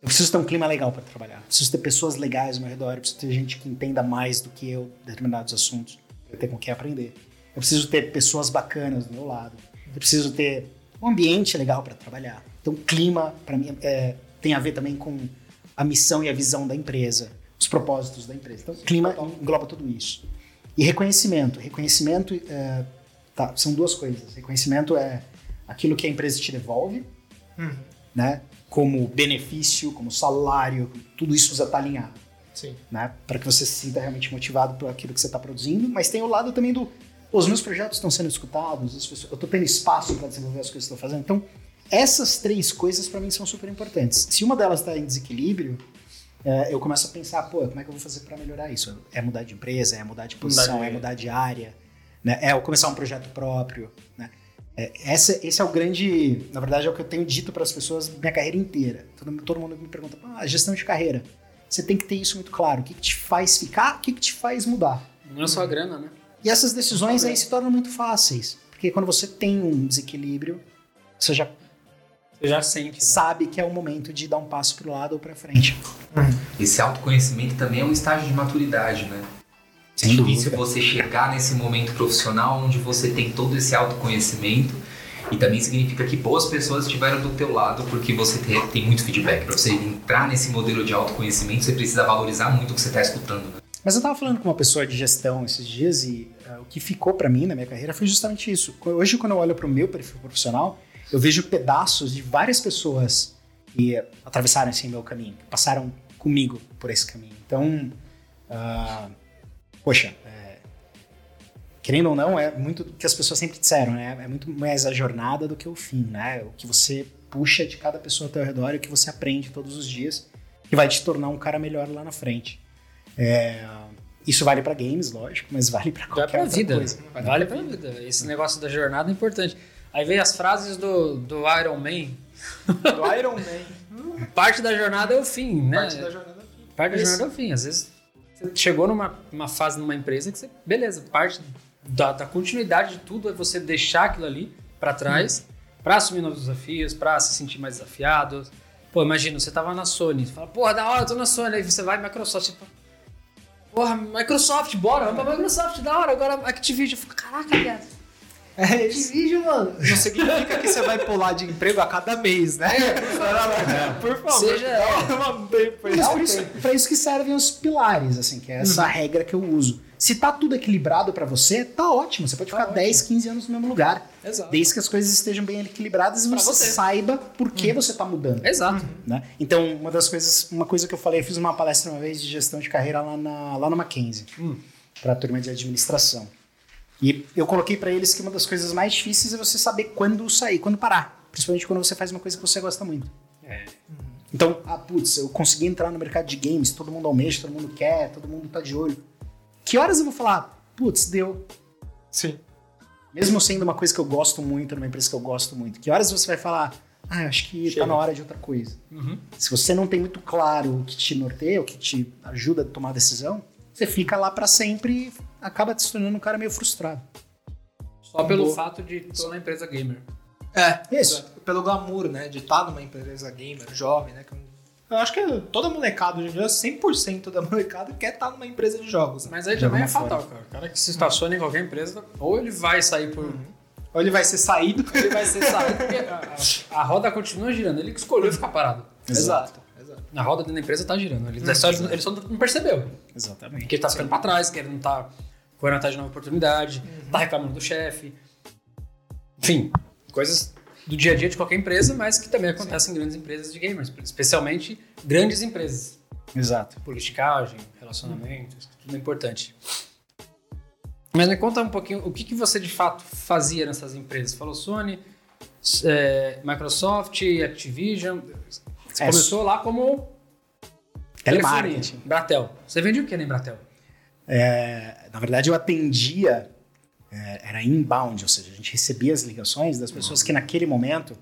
Speaker 4: Eu preciso ter um clima legal para trabalhar. Eu preciso ter pessoas legais ao meu redor. Eu preciso ter gente que entenda mais do que eu determinados assuntos. Eu ter com quem aprender. Eu preciso ter pessoas bacanas do meu lado. Eu preciso ter um ambiente legal para trabalhar. Então, clima, para mim, é, tem a ver também com a missão e a visão da empresa, os propósitos da empresa. Então, clima engloba tudo isso. E reconhecimento. Reconhecimento é, tá, são duas coisas. Reconhecimento é aquilo que a empresa te devolve, né? Como benefício, como salário, tudo isso precisa estar alinhado,
Speaker 6: Sim.
Speaker 4: né? Para que você se sinta realmente motivado por aquilo que você está produzindo. Mas tem o lado também do, os meus projetos estão sendo escutados, eu estou tendo espaço para desenvolver as coisas que estou fazendo. Então, essas três coisas para mim são super importantes. Se uma delas está em desequilíbrio, é, eu começo a pensar, pô, como é que eu vou fazer para melhorar isso? É mudar de empresa, é mudar de posição,
Speaker 2: Mudar de-
Speaker 4: é mudar de área, né? É eu começar um projeto próprio, né? É, essa, esse é o grande, na verdade, é o que eu tenho dito para as pessoas minha carreira inteira. Todo, todo mundo me pergunta, ah, gestão de carreira. Você tem que ter isso muito claro. O que, que te faz ficar? O que, que te faz mudar?
Speaker 2: Não é só a grana, né?
Speaker 4: E essas decisões aí se tornam muito fáceis. Porque quando você tem um desequilíbrio, você já
Speaker 2: Você já sente. né?
Speaker 4: sabe que é o momento de dar um passo pro lado ou pra frente.
Speaker 3: Esse autoconhecimento também é um estágio de maturidade, né?
Speaker 4: Sem
Speaker 3: é difícil
Speaker 4: dúvida.
Speaker 3: você chegar nesse momento profissional onde você tem todo esse autoconhecimento e também significa que boas pessoas estiveram do teu lado porque você tem, muito feedback. Para você entrar nesse modelo de autoconhecimento, você precisa valorizar muito o que você está escutando. Né?
Speaker 4: Mas eu tava falando com uma pessoa de gestão esses dias e ah, o que ficou pra mim na minha carreira foi justamente isso. Hoje, quando eu olho pro meu perfil profissional, eu vejo pedaços de várias pessoas que atravessaram esse meu caminho, que passaram comigo por esse caminho. Então, ah, poxa, é, querendo ou não, é muito do que as pessoas sempre disseram, né? É muito mais a jornada do que o fim, né? O que você puxa de cada pessoa ao teu redor e o que você aprende todos os dias, que vai te tornar um cara melhor lá na frente. É, isso vale pra games, lógico, mas vale pra
Speaker 2: Vai
Speaker 4: qualquer
Speaker 2: pra
Speaker 4: outra
Speaker 2: vida.
Speaker 4: coisa.
Speaker 2: Vale pra vida. Esse negócio da jornada é importante. Aí vem as frases do, do Iron Man.
Speaker 6: Do Iron Man.
Speaker 2: Parte da jornada é o fim, né?
Speaker 6: Parte da jornada.
Speaker 2: Parte da
Speaker 6: Isso.
Speaker 2: jornada é o fim. Às vezes você chegou numa uma fase numa empresa que você, beleza, parte da, da continuidade de tudo é você deixar aquilo ali pra trás, pra assumir novos desafios, pra se sentir mais desafiado. Pô, imagina, você tava na Sony, você fala, porra, da hora, eu tô na Sony, aí você vai Microsoft, você fala, porra, Microsoft, bora, vamos pra Microsoft, da hora, agora Activision. Eu falo, caraca, viado.
Speaker 6: É, Activision, mano. Não significa que você vai pular de emprego a cada mês, né? Por favor.
Speaker 2: Seja-
Speaker 6: dá uma tempo aí.
Speaker 4: Mas por isso, pra isso que servem os pilares, assim, que é essa regra que eu uso. Se tá tudo equilibrado pra você, tá ótimo. Você pode ficar 10, 15 anos no mesmo lugar.
Speaker 2: Exato.
Speaker 4: Desde que as coisas estejam bem equilibradas e
Speaker 2: Pra
Speaker 4: você,
Speaker 2: você.
Speaker 4: saiba por que você tá mudando.
Speaker 2: Exato.
Speaker 4: né? Então, uma das coisas, uma coisa que eu falei, eu fiz uma palestra uma vez de gestão de carreira lá na, lá no Mackenzie, para a turma de administração. E eu coloquei para eles que uma das coisas mais difíceis é você saber quando sair, quando parar. Principalmente quando você faz uma coisa que você gosta muito.
Speaker 2: É.
Speaker 4: Então, ah, putz, eu consegui entrar no mercado de games, todo mundo almeja, todo mundo quer, todo mundo tá de olho. Que horas eu vou falar, putz, deu.
Speaker 6: Sim.
Speaker 4: Mesmo sendo uma coisa que eu gosto muito, numa empresa que eu gosto muito. Que horas você vai falar, ah, acho que
Speaker 2: Chega.
Speaker 4: tá na hora de outra coisa.
Speaker 2: Uhum.
Speaker 4: Se você não tem muito claro o que te norteia, o que te ajuda a tomar a decisão, você fica lá pra sempre acaba se tornando um cara meio frustrado.
Speaker 2: Só pelo
Speaker 6: Boa.
Speaker 2: fato de tô na empresa gamer.
Speaker 6: É,
Speaker 4: Isso.
Speaker 6: Pelo glamour, né? De estar numa empresa gamer, jovem, né? eu- acho que toda molecada hoje em dia, 100% da molecada quer estar numa empresa de jogos. Né?
Speaker 2: Mas aí também é fatal, cara. O cara que se estaciona em qualquer empresa, ou ele vai sair por.
Speaker 6: Ou ele vai ser saído.
Speaker 2: ou ele vai ser saído, porque a, a- a roda continua girando. Ele que escolheu ficar parado.
Speaker 6: Exato. Exato.
Speaker 2: A roda dentro da empresa tá girando. Ele, só, ele só não percebeu.
Speaker 4: Exatamente.
Speaker 2: Que ele tá ficando pra trás, que ele não tá correndo atrás de nova oportunidade, tá reclamando do chefe. Enfim, coisas do dia a dia de qualquer empresa, mas que também acontecem em grandes empresas de gamers, especialmente grandes empresas.
Speaker 4: Exato.
Speaker 2: Politicagem, relacionamentos, tudo é importante. Mas me conta um pouquinho o que, que você de fato fazia nessas empresas. Falou Sony, é, Microsoft, Activision. Você
Speaker 4: É,
Speaker 2: começou lá como
Speaker 4: Telemarketing.
Speaker 2: Bratel. Você vendia o que na Embratel?
Speaker 4: É, na verdade, eu atendia, é, era inbound, ou seja, a gente recebia as ligações das pessoas que naquele momento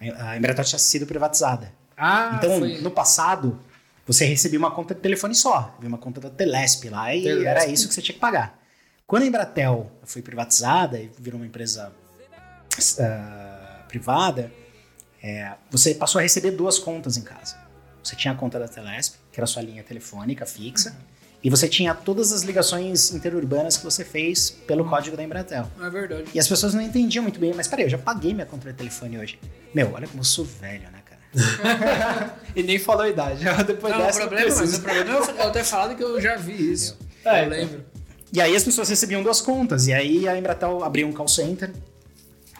Speaker 4: a a Embratel tinha sido privatizada.
Speaker 2: Ah,
Speaker 4: então,
Speaker 2: foi...
Speaker 4: no passado, você recebia uma conta de telefone só, uma conta da Telesp lá e
Speaker 2: Telesp.
Speaker 4: era isso que você tinha que pagar. Quando a Embratel foi privatizada e virou uma empresa ah, privada, é, você passou a receber duas contas em casa. Você tinha a conta da Telesp, que era a sua linha telefônica fixa, e você tinha todas as ligações interurbanas que você fez pelo código da Embratel.
Speaker 2: É verdade.
Speaker 4: E as pessoas não entendiam muito bem, mas peraí, eu já paguei minha conta de telefone hoje. Meu, olha como eu sou velho, né, cara?
Speaker 6: E nem falou a idade. Depois
Speaker 2: Não, o
Speaker 6: dessa,
Speaker 2: problema,
Speaker 6: eu
Speaker 2: mas o problema é eu- eu ter falado que eu já vi isso.
Speaker 6: É,
Speaker 2: eu lembro.
Speaker 4: E aí as pessoas recebiam duas contas. E aí a Embratel abriu um call center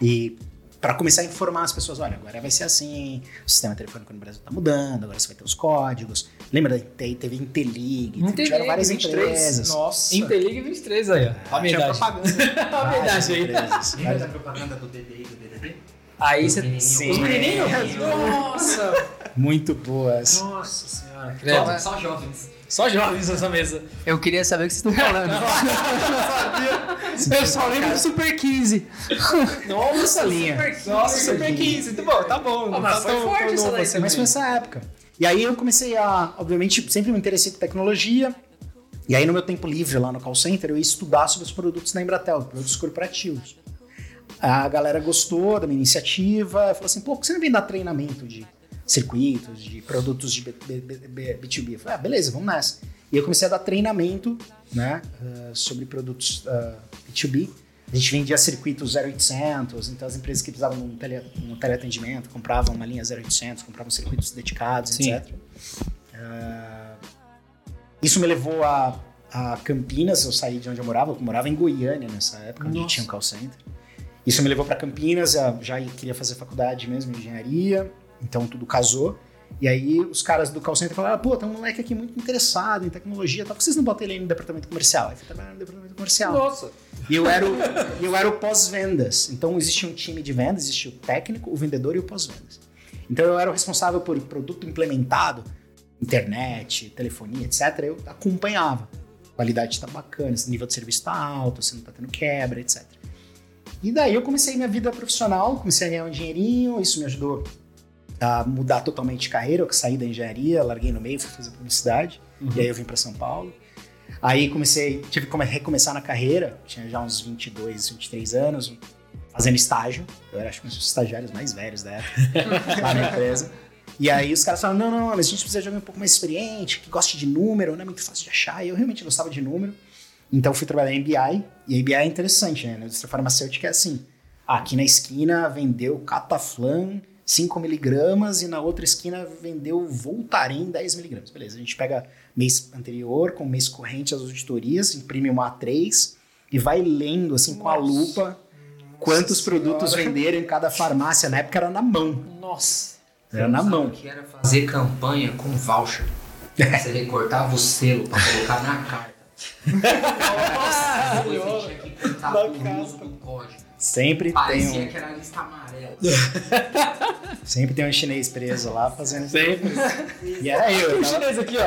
Speaker 4: e para começar a informar as pessoas, olha, agora vai ser assim, o sistema telefônico no Brasil tá mudando, agora você vai ter os códigos. Lembra da teve, teve Intelig,
Speaker 2: Intelig,
Speaker 4: tiveram várias
Speaker 6: 23.
Speaker 4: empresas.
Speaker 6: Nossa.
Speaker 2: Interligue 23 aí, ó. A minha
Speaker 6: Tinha
Speaker 2: idade.
Speaker 6: propaganda.
Speaker 2: A
Speaker 4: Várias
Speaker 2: idade aí.
Speaker 4: empresas.
Speaker 3: Lembra da propaganda do DD e do DDD?
Speaker 2: Aí você.
Speaker 3: menininhos.
Speaker 2: Os menininhos? Nossa!
Speaker 4: Muito boas.
Speaker 2: Nossa senhora.
Speaker 3: Só jovens.
Speaker 2: Só jovens nessa mesa.
Speaker 5: Eu queria saber o que vocês estão falando.
Speaker 2: Eu só lembro do Super 15.
Speaker 4: Nossa, linha.
Speaker 6: Nossa, Super 15. Muito bom, tá bom. não
Speaker 2: mas
Speaker 6: tá
Speaker 2: foi
Speaker 6: tão-
Speaker 2: forte
Speaker 6: tão
Speaker 2: essa daí
Speaker 6: assim.
Speaker 4: Mas foi nessa época. E aí eu comecei a, obviamente, sempre me interessei por tecnologia. E aí no meu tempo livre lá no call center, eu ia estudar sobre os produtos da Embratel, produtos corporativos. A galera gostou da minha iniciativa, falou assim, pô, por que você não vem dar treinamento de circuitos, de produtos de B- B- B- B- B2B? Eu falei, ah, beleza, vamos nessa. E eu comecei a dar treinamento, né, ah, sobre produtos ah, B2B. A gente vendia circuitos 0800, então as empresas que precisavam de um, tele, um teleatendimento compravam uma linha 0800, compravam circuitos dedicados,
Speaker 2: Sim.
Speaker 4: etc. Ah, isso me levou a, a Campinas, eu saí de onde eu morava, eu morava em Goiânia nessa época, onde
Speaker 2: Nossa.
Speaker 4: tinha um call center. Isso me levou para Campinas, já queria fazer faculdade mesmo, engenharia, então tudo casou. E aí os caras do call center falaram, pô, tem um moleque aqui muito interessado em tecnologia, tal, por que vocês não botam ele aí no departamento comercial? Aí fui trabalhar no departamento comercial.
Speaker 2: Nossa.
Speaker 4: E eu era o, eu era o pós-vendas. Então existia um time de vendas, existia o técnico, o vendedor e o pós-vendas. Então eu era o responsável por produto implementado, internet, telefonia, etc. Eu acompanhava. A qualidade está bacana, esse nível de serviço está alto, você não está tendo quebra, etc. E daí eu comecei minha vida profissional, comecei a ganhar um dinheirinho, isso me ajudou a mudar totalmente de carreira. Eu saí da engenharia, larguei no meio, fui fazer publicidade, e aí eu vim para São Paulo. Aí comecei, tive que come- recomeçar na carreira, tinha já uns 22, 23 anos, fazendo estágio. Eu era acho que um dos estagiários mais velhos da época, lá na empresa. E aí os caras falaram, não, não, mas a gente precisa de alguém um pouco mais experiente, que goste de número, não é muito fácil de achar. E eu realmente gostava de número. Então fui trabalhar em BI, e a BI é interessante, né? Na indústria farmacêutica é assim, aqui na esquina vendeu Cataflan 5mg e na outra esquina vendeu Voltaren 10mg. Beleza, a gente pega mês anterior com mês corrente as auditorias, imprime uma A3 e vai lendo assim com a
Speaker 2: Nossa.
Speaker 4: lupa quantos produtos venderam em cada farmácia. Na época era na mão.
Speaker 2: Nossa.
Speaker 4: Era na mão.
Speaker 3: o que era fazer campanha com voucher? Você recortava o selo pra colocar na carta. Nossa, depois você tinha que contar o uso do código.
Speaker 4: Sempre
Speaker 3: Parecia
Speaker 4: tem,
Speaker 3: que era a lista amarela.
Speaker 4: um, sempre tem um chinês preso lá fazendo isso. E era eu. Eu, tava-
Speaker 2: Chinês aqui, ó.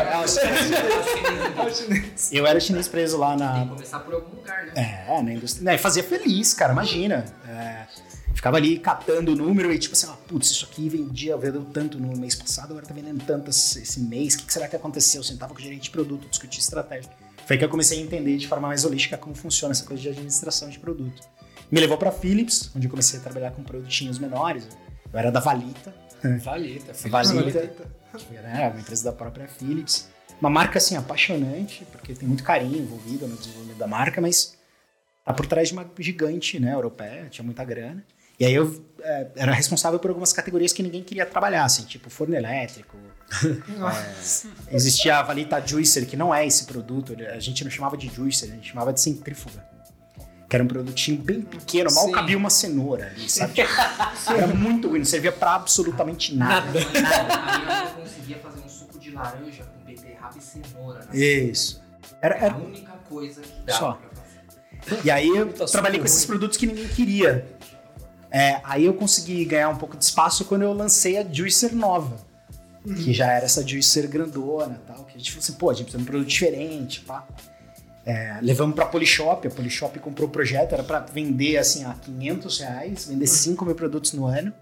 Speaker 4: eu era o chinês preso lá na,
Speaker 3: Tem que começar por algum lugar, né?
Speaker 4: É, na indústria. Né, fazia feliz, cara, imagina. É, ficava ali catando o número e tipo assim, ah, putz, isso aqui vendia, vendeu tanto no mês passado, agora tá vendendo tanto esse mês, o que, que será que aconteceu? Eu sentava com o gerente de produto, discutia estratégia. Foi que eu comecei a entender de forma mais holística como funciona essa coisa de administração de produto. Me levou pra Philips, onde eu comecei a trabalhar com produtinhos menores. Eu era da Valita.
Speaker 2: Valita. filho.
Speaker 4: Valita, que era uma empresa da própria Philips. Uma marca, assim, apaixonante, porque tem muito carinho envolvido no desenvolvimento da marca, mas tá por trás de uma gigante, né, europeia, tinha muita grana. E aí eu é, era responsável por algumas categorias que ninguém queria trabalhar, assim, tipo forno elétrico. É, existia a Valita Juicer, que não é esse produto, a gente não chamava de juicer, a gente chamava de centrífuga. Que era um produtinho bem pequeno, mal
Speaker 2: Sim.
Speaker 4: cabia uma cenoura ali, sabe? era muito ruim, não servia pra absolutamente nada.
Speaker 3: A minha mãe conseguia fazer um suco de laranja com beterraba e cenoura. né?
Speaker 4: Isso. Era,
Speaker 3: Era a única coisa que dava
Speaker 4: Só.
Speaker 3: pra fazer.
Speaker 4: E aí eu
Speaker 2: Puta,
Speaker 4: trabalhei com esses produtos que ninguém queria. É, aí eu consegui ganhar um pouco de espaço quando eu lancei a Juicer nova. Que já era essa Juicer grandona e tal. Que a gente falou assim, pô, a gente precisa de um produto diferente, pá. É, levamos pra Polishop, a Polishop comprou o projeto, era pra vender assim a 500 reais, vender 5 mil produtos no ano.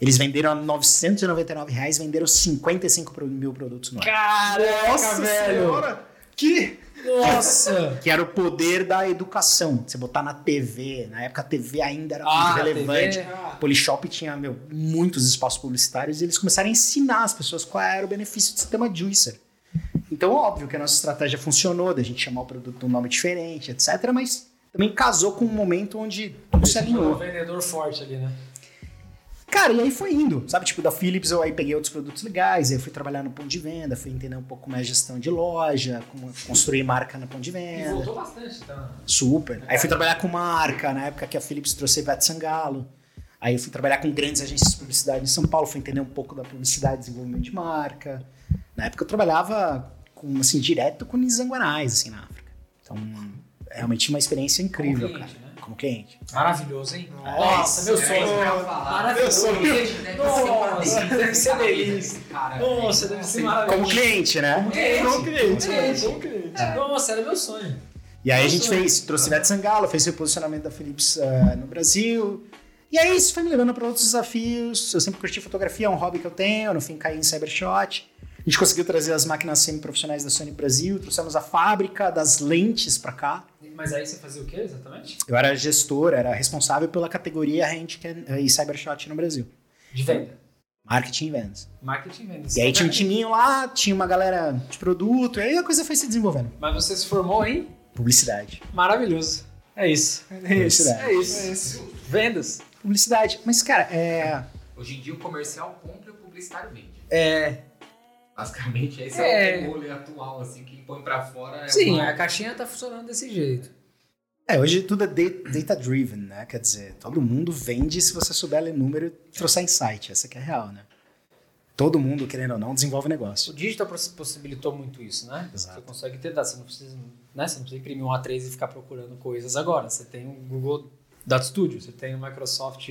Speaker 4: Eles venderam a 999 reais, venderam 55 pro- mil produtos no ano.
Speaker 2: Caraca, velho.
Speaker 6: Que?
Speaker 2: Nossa.
Speaker 4: Que era o poder da educação. Você botar na TV. Na época a TV ainda era
Speaker 2: Ah,
Speaker 4: muito relevante.
Speaker 2: TV, ah.
Speaker 4: Polishop tinha meu, muitos espaços publicitários e eles começaram a ensinar as pessoas qual era o benefício ser uma juicer. Então, óbvio que a nossa estratégia funcionou, da gente chamar o produto de um nome diferente, etc. Mas também casou com um momento onde tudo se
Speaker 2: Um
Speaker 4: alinhou.
Speaker 2: vendedor forte ali, né?
Speaker 4: Cara, e aí foi indo, sabe? Tipo, da Philips eu aí peguei outros produtos legais, aí eu fui trabalhar no ponto de venda, fui entender um pouco mais gestão de loja, como construir marca no ponto de
Speaker 2: E
Speaker 4: venda.
Speaker 2: voltou bastante, tá?
Speaker 4: Super. Aí fui trabalhar com marca, na época que a Philips trouxe a Ivete Sangalo. Aí eu fui trabalhar com grandes agências de publicidade em São Paulo, fui entender um pouco da publicidade, desenvolvimento de marca. Na época eu trabalhava com, assim, direto com Nizanguanais, assim, na África. Então, realmente uma experiência incrível,
Speaker 2: cliente,
Speaker 4: cara.
Speaker 2: né?
Speaker 4: Como cliente.
Speaker 2: Maravilhoso, hein?
Speaker 6: Nossa,
Speaker 2: meu sonho.
Speaker 3: Meu sonho.
Speaker 2: Nossa, deve ser delícia. Nossa, deve ser maravilhoso.
Speaker 4: Como cliente, né?
Speaker 2: Bom cliente,
Speaker 3: cliente.
Speaker 2: bom cliente. Nossa, era meu sonho.
Speaker 4: E aí a gente
Speaker 2: sonho.
Speaker 4: fez, trouxe Ivete Sangalo, fez o posicionamento da Philips ah, no Brasil. E aí isso foi me levando para outros desafios. Eu sempre curti fotografia, é um hobby que eu tenho. No fim caí em Cybershot. A gente conseguiu trazer as máquinas semi-profissionais da Sony Brasil, trouxemos a fábrica das lentes para cá.
Speaker 2: Mas aí você fazia o quê exatamente?
Speaker 4: Eu era gestor, era responsável pela categoria Handcam e Cybershot no Brasil.
Speaker 2: De venda.
Speaker 4: Marketing e vendas.
Speaker 2: Marketing e vendas.
Speaker 4: E aí tinha um timinho lá, tinha uma galera de produto, e aí a coisa foi se desenvolvendo.
Speaker 2: Mas você se formou em
Speaker 4: Publicidade.
Speaker 2: Maravilhoso. É isso.
Speaker 4: Publicidade.
Speaker 2: É isso. Vendas.
Speaker 4: Publicidade. Mas, cara, é.
Speaker 3: Hoje em dia o comercial compra e o publicitário vende.
Speaker 2: É.
Speaker 3: Basicamente, esse
Speaker 2: É.
Speaker 3: é, o rolê atual, assim, que põe pra fora. É
Speaker 2: Sim,
Speaker 3: uma-
Speaker 2: a caixinha tá funcionando desse jeito.
Speaker 4: É, hoje tudo é da- data-driven, né? Quer dizer, todo mundo vende se você souber ler número e trouxer insight. Essa que é a real, né? Todo mundo, querendo ou não, desenvolve
Speaker 2: O
Speaker 4: negócio.
Speaker 2: digital poss- possibilitou muito isso, né?
Speaker 4: Exato.
Speaker 2: Você consegue ter dados, você não precisa, né? Você não precisa imprimir um A3 e ficar procurando coisas agora. Você tem o Google Data Studio, você tem o Microsoft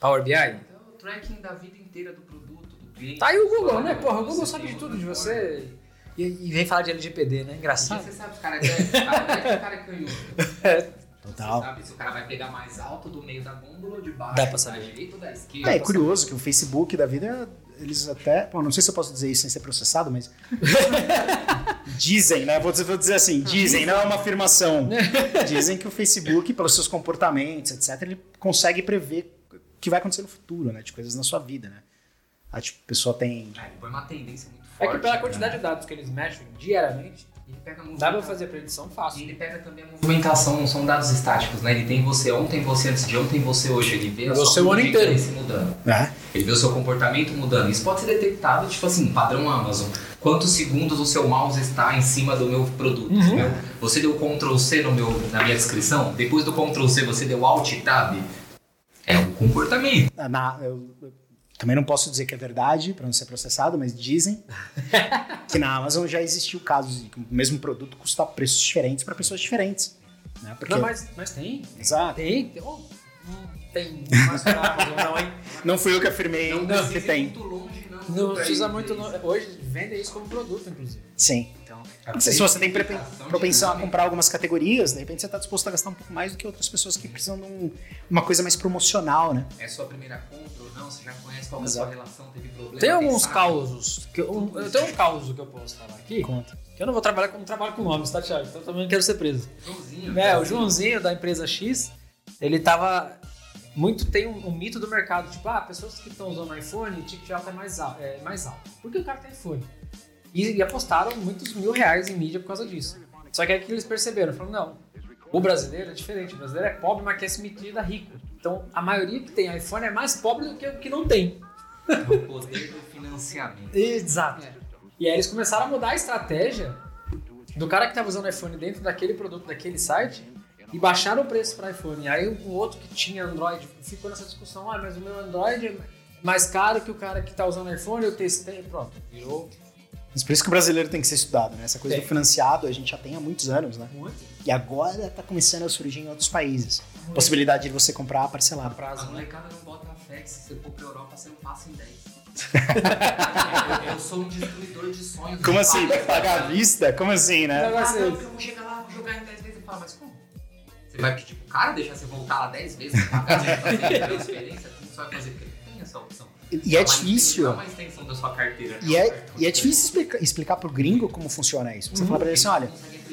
Speaker 2: Power BI.
Speaker 3: Então, o tracking da vida inteira do produto.
Speaker 2: Tá aí o Google, né? Porra, o Google sabe de tudo de
Speaker 3: forma.
Speaker 2: você. E, e vem falar de LGPD, né? Engraçado.
Speaker 3: você sabe se o cara é deve, o cara deve, o cara é canhoto.
Speaker 4: Total.
Speaker 3: Você sabe se o cara vai pegar mais alto do meio da gôndola ou de baixo,
Speaker 2: Dá pra
Speaker 3: da
Speaker 2: saber.
Speaker 3: direita ou da esquerda.
Speaker 4: É, é curioso que o Facebook da vida, eles até. Bom, não sei se eu posso dizer isso sem ser processado, mas. dizem, né? Vou dizer, vou dizer assim: dizem, não é uma afirmação. Dizem que o Facebook, pelos seus comportamentos, etc., ele consegue prever o que vai acontecer no futuro, né? De coisas na sua vida, né? A tipo, pessoa tem.
Speaker 3: É, uma tendência muito
Speaker 2: É
Speaker 3: forte.
Speaker 2: que pela quantidade de dados que eles mexem diariamente,
Speaker 3: Ele pega a
Speaker 2: Dá pra fazer predição
Speaker 3: E
Speaker 2: fácil.
Speaker 3: ele pega também a movimentação, não são dados estáticos, né? Ele tem você ontem, você antes de ontem, você hoje. Ele vê a
Speaker 2: Você
Speaker 3: sua interesse mudando.
Speaker 4: né?
Speaker 3: Ele vê o seu comportamento mudando. Isso pode ser detectado, tipo assim, padrão Amazon. Quantos segundos o seu mouse está em cima do meu produto?
Speaker 2: Uhum.
Speaker 3: entendeu? Você deu Ctrl C no meu, na minha descrição? Depois do Ctrl C, você deu Alt Tab? É um comportamento.
Speaker 4: Na- eu, eu também não posso dizer que é verdade para não ser processado, mas dizem que na Amazon já existiu casos de que o mesmo produto custa preços diferentes para pessoas diferentes. Né? Porque,
Speaker 2: Não, mas, mas tem.
Speaker 4: Exato.
Speaker 2: Tem. tem. Oh, não tem não, hein?
Speaker 4: Não fui eu que afirmei
Speaker 3: Não
Speaker 4: que
Speaker 3: precisa ir
Speaker 4: tem.
Speaker 3: muito longe, não.
Speaker 2: Não precisa muito.
Speaker 3: isso.
Speaker 2: Hoje vendem isso como produto, inclusive.
Speaker 4: Sim. Então,
Speaker 3: A
Speaker 4: não sei se você tem
Speaker 3: precificação de
Speaker 4: propensão a
Speaker 3: nome.
Speaker 4: comprar algumas categorias, de repente você está disposto a gastar um pouco mais do que outras pessoas que precisam de um- uma coisa mais promocional, né?
Speaker 3: É sua primeira compra ou não? Você já conhece qual é a sua relação? Teve problema?
Speaker 2: Tem alguns
Speaker 3: sabe?
Speaker 2: causos. Que eu, eu tenho um caos que eu posso falar aqui.
Speaker 4: Conta.
Speaker 2: Que eu não vou trabalhar como trabalho com nomes, tá, Thiago? Então eu também não quero ser preso.
Speaker 3: Joãozinho.
Speaker 2: É, o Joãozinho da empresa X, ele tava. Muito tem um, um mito do mercado, tipo, ah, pessoas que estão usando iPhone, o ticket alto é mais, al- é mais alto. Por que o cara tem iPhone? E, apostaram muitos mil reais em mídia por causa disso. Só que aí que eles perceberam, falaram, não, o brasileiro é diferente, o brasileiro é pobre, mas quer se meter da rico. Então a maioria que tem iPhone é mais pobre do que o que não tem.
Speaker 3: É o poder do financiamento.
Speaker 2: Exato. E aí eles começaram a mudar a estratégia do cara que estava usando iPhone dentro daquele produto, daquele site, e baixaram o preço para iPhone. Aí o outro que tinha Android ficou nessa discussão, ah, mas o meu Android é mais caro que o cara que está usando iPhone, eu testei, pronto, virou
Speaker 4: Mas por isso que o brasileiro tem que ser estudado, né? Essa coisa do financiado a gente já tem há muitos anos, né?
Speaker 2: muito
Speaker 4: E agora está começando a surgir em outros países. Possibilidade de você comprar parcelado.
Speaker 3: A
Speaker 2: prazo, né?
Speaker 3: molecada não bota fé que se você for pra Europa, você não passa em 10. eu, eu sou um destruidor de sonhos.
Speaker 4: Como assim? Vai pagar à vista? Como assim, né?
Speaker 3: Ah, não, porque eu vou chegar lá, vou jogar em 10 vezes e falar, mas como? Você vai pedir pro cara deixar você voltar lá 10 vezes pra pagar, você vai fazer transferência? Como você vai fazer?
Speaker 4: E é
Speaker 3: uma
Speaker 4: difícil.
Speaker 3: É uma extensão da sua carteira.
Speaker 4: E é, e é difícil explicar, explicar pro gringo como funciona isso. Você fala pra ele assim, olha,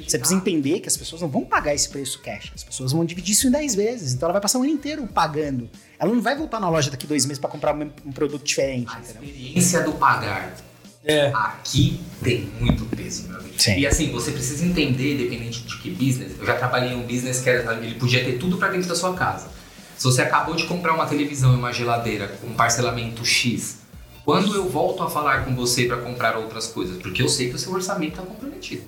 Speaker 4: você precisa entender que as pessoas não vão pagar esse preço cash. As pessoas vão dividir isso em 10 vezes. Então ela vai passar o ano inteiro pagando. Ela não vai voltar na loja daqui dois meses pra comprar um, um produto diferente,
Speaker 3: A
Speaker 4: entendeu?
Speaker 3: experiência do pagar
Speaker 2: É.
Speaker 3: aqui tem muito peso, meu amigo.
Speaker 4: Sim.
Speaker 3: E assim, você precisa entender, dependente de que business. Eu já trabalhei em um business que era, ele podia ter tudo pra dentro da sua casa. Se você acabou de comprar uma televisão e uma geladeira com parcelamento X, quando eu volto a falar com você pra comprar outras coisas? Porque eu sei que o seu orçamento tá comprometido.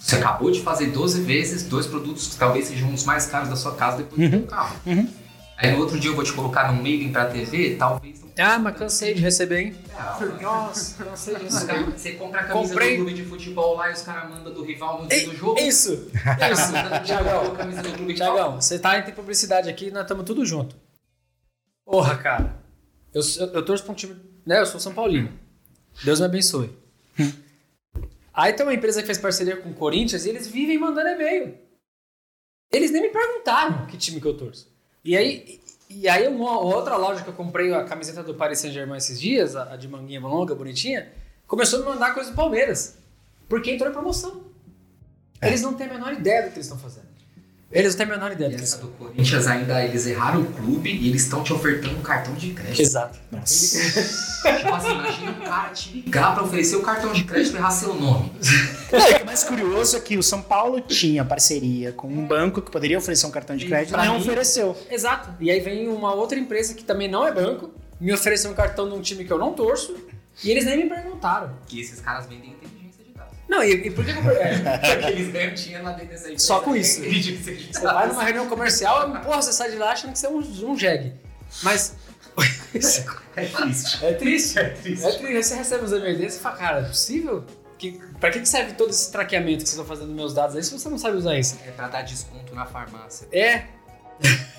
Speaker 3: Você acabou de fazer 12 vezes dois produtos que talvez sejam os mais caros da sua casa depois do seu carro.
Speaker 4: uhum.
Speaker 3: Aí no outro dia eu vou te colocar num mailing pra TV, talvez
Speaker 2: Ah, mas cansei de receber, hein? Nossa, cansei de receber.
Speaker 3: Você compra a camisa
Speaker 2: Comprei.
Speaker 3: do clube de futebol lá e os caras mandam do rival no dia do jogo.
Speaker 2: Isso! Isso! Tiagão, Tiagão, você tá entre publicidade aqui, nós estamos tudo junto. Porra, cara. Eu, eu, eu torço pra um time. Né, eu sou São Paulino. Deus me abençoe. Aí tem uma empresa que fez parceria com o Corinthians e eles vivem mandando e-mail. Eles nem me perguntaram que time que eu torço. E aí, e aí uma outra loja que eu comprei a camiseta do Paris Saint-Germain esses dias, a, de manguinha longa, bonitinha, começou a me mandar coisa do Palmeiras. Porque entrou em promoção. Eles não têm a menor ideia do que eles estão fazendo. Eles não têm a menor ideia
Speaker 3: E essa do Corinthians ainda, eles erraram o clube e eles estão te ofertando um cartão de crédito.
Speaker 2: Exato.
Speaker 4: Nossa.
Speaker 3: Tipo assim, imagina um cara te ligar pra oferecer o cartão de crédito e errar seu nome.
Speaker 4: Não, e o que é mais curioso é que o São Paulo tinha parceria com um banco que poderia oferecer um cartão de crédito e
Speaker 2: pra
Speaker 4: não
Speaker 2: mim-
Speaker 4: ofereceu.
Speaker 2: Exato. E aí vem uma outra empresa que também não é banco, me ofereceu um cartão de um time que eu não torço, e eles nem me perguntaram.
Speaker 3: Que esses caras vendem.
Speaker 2: Não, e, e por que. É,
Speaker 3: Porque eles ganham dinheiro lá dentro dessa.
Speaker 2: Só com isso. Você vai numa reunião comercial, porra, você sai de lá achando que você é um, um jegue. Mas.
Speaker 3: É triste.
Speaker 2: É triste.
Speaker 3: É triste.
Speaker 2: É triste. Você recebe uns e-mails desses e fala, cara, é possível? Que, pra que que serve todo esse traqueamento que vocês estão fazendo nos meus dados aí se você não sabe usar isso?
Speaker 3: É pra dar desconto na farmácia.
Speaker 2: É.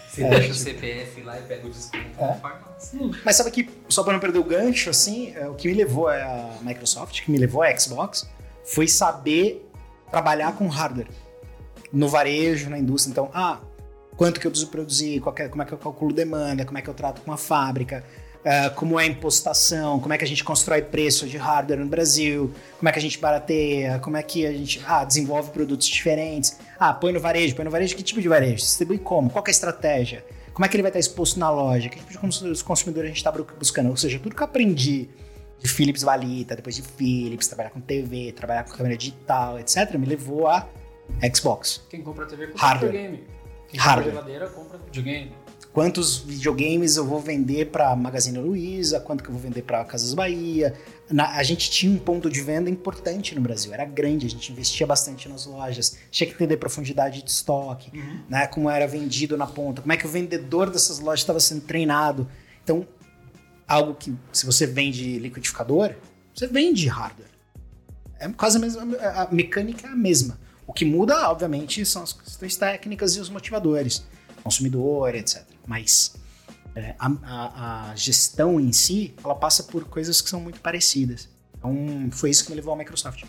Speaker 3: Você deixa o CPF lá e pega o desconto na farmácia.
Speaker 4: Mas sabe que, só para não perder o gancho, assim, é, o que me levou a Microsoft, o que me levou a Xbox, foi saber trabalhar com hardware. No varejo, na indústria. Então, ah, quanto que eu preciso produzir, é- como é que eu calculo demanda, como é que eu trato com a fábrica, ah, como é a impostação, como é que a gente constrói preço de hardware no Brasil, como é que a gente barateia, como é que a gente ah, desenvolve produtos diferentes. Ah, põe no varejo, põe no varejo, que tipo de varejo? Distribui como? Qual é a estratégia? Como é que ele vai estar exposto na loja? Que tipo de cons- consumidor a gente está buscando? Ou seja, tudo que eu aprendi de Philips Valita, depois de Philips, trabalhar com TV, trabalhar com câmera digital, etc., me levou a Xbox.
Speaker 2: Quem compra TV compra
Speaker 4: Hardware.
Speaker 2: videogame. Quem
Speaker 4: Hardware.
Speaker 2: compra geladeira compra videogame.
Speaker 4: Quantos videogames eu vou vender para Magazine Luiza, quanto que eu vou vender para Casas Bahia. Na- a gente tinha um ponto de venda importante no Brasil, era grande, a gente investia bastante nas lojas, tinha que entender profundidade de estoque, né, como era vendido na ponta, como é que o vendedor dessas lojas estava sendo treinado. Então, algo que, se você vende liquidificador, você vende hardware. É quase a mesma, a mecânica é a mesma. O que muda, obviamente, são as questões técnicas e os motivadores, consumidor, etc. Mas é, a, a- a gestão em si, ela passa por coisas que são muito parecidas. Então, foi isso que me levou à Microsoft.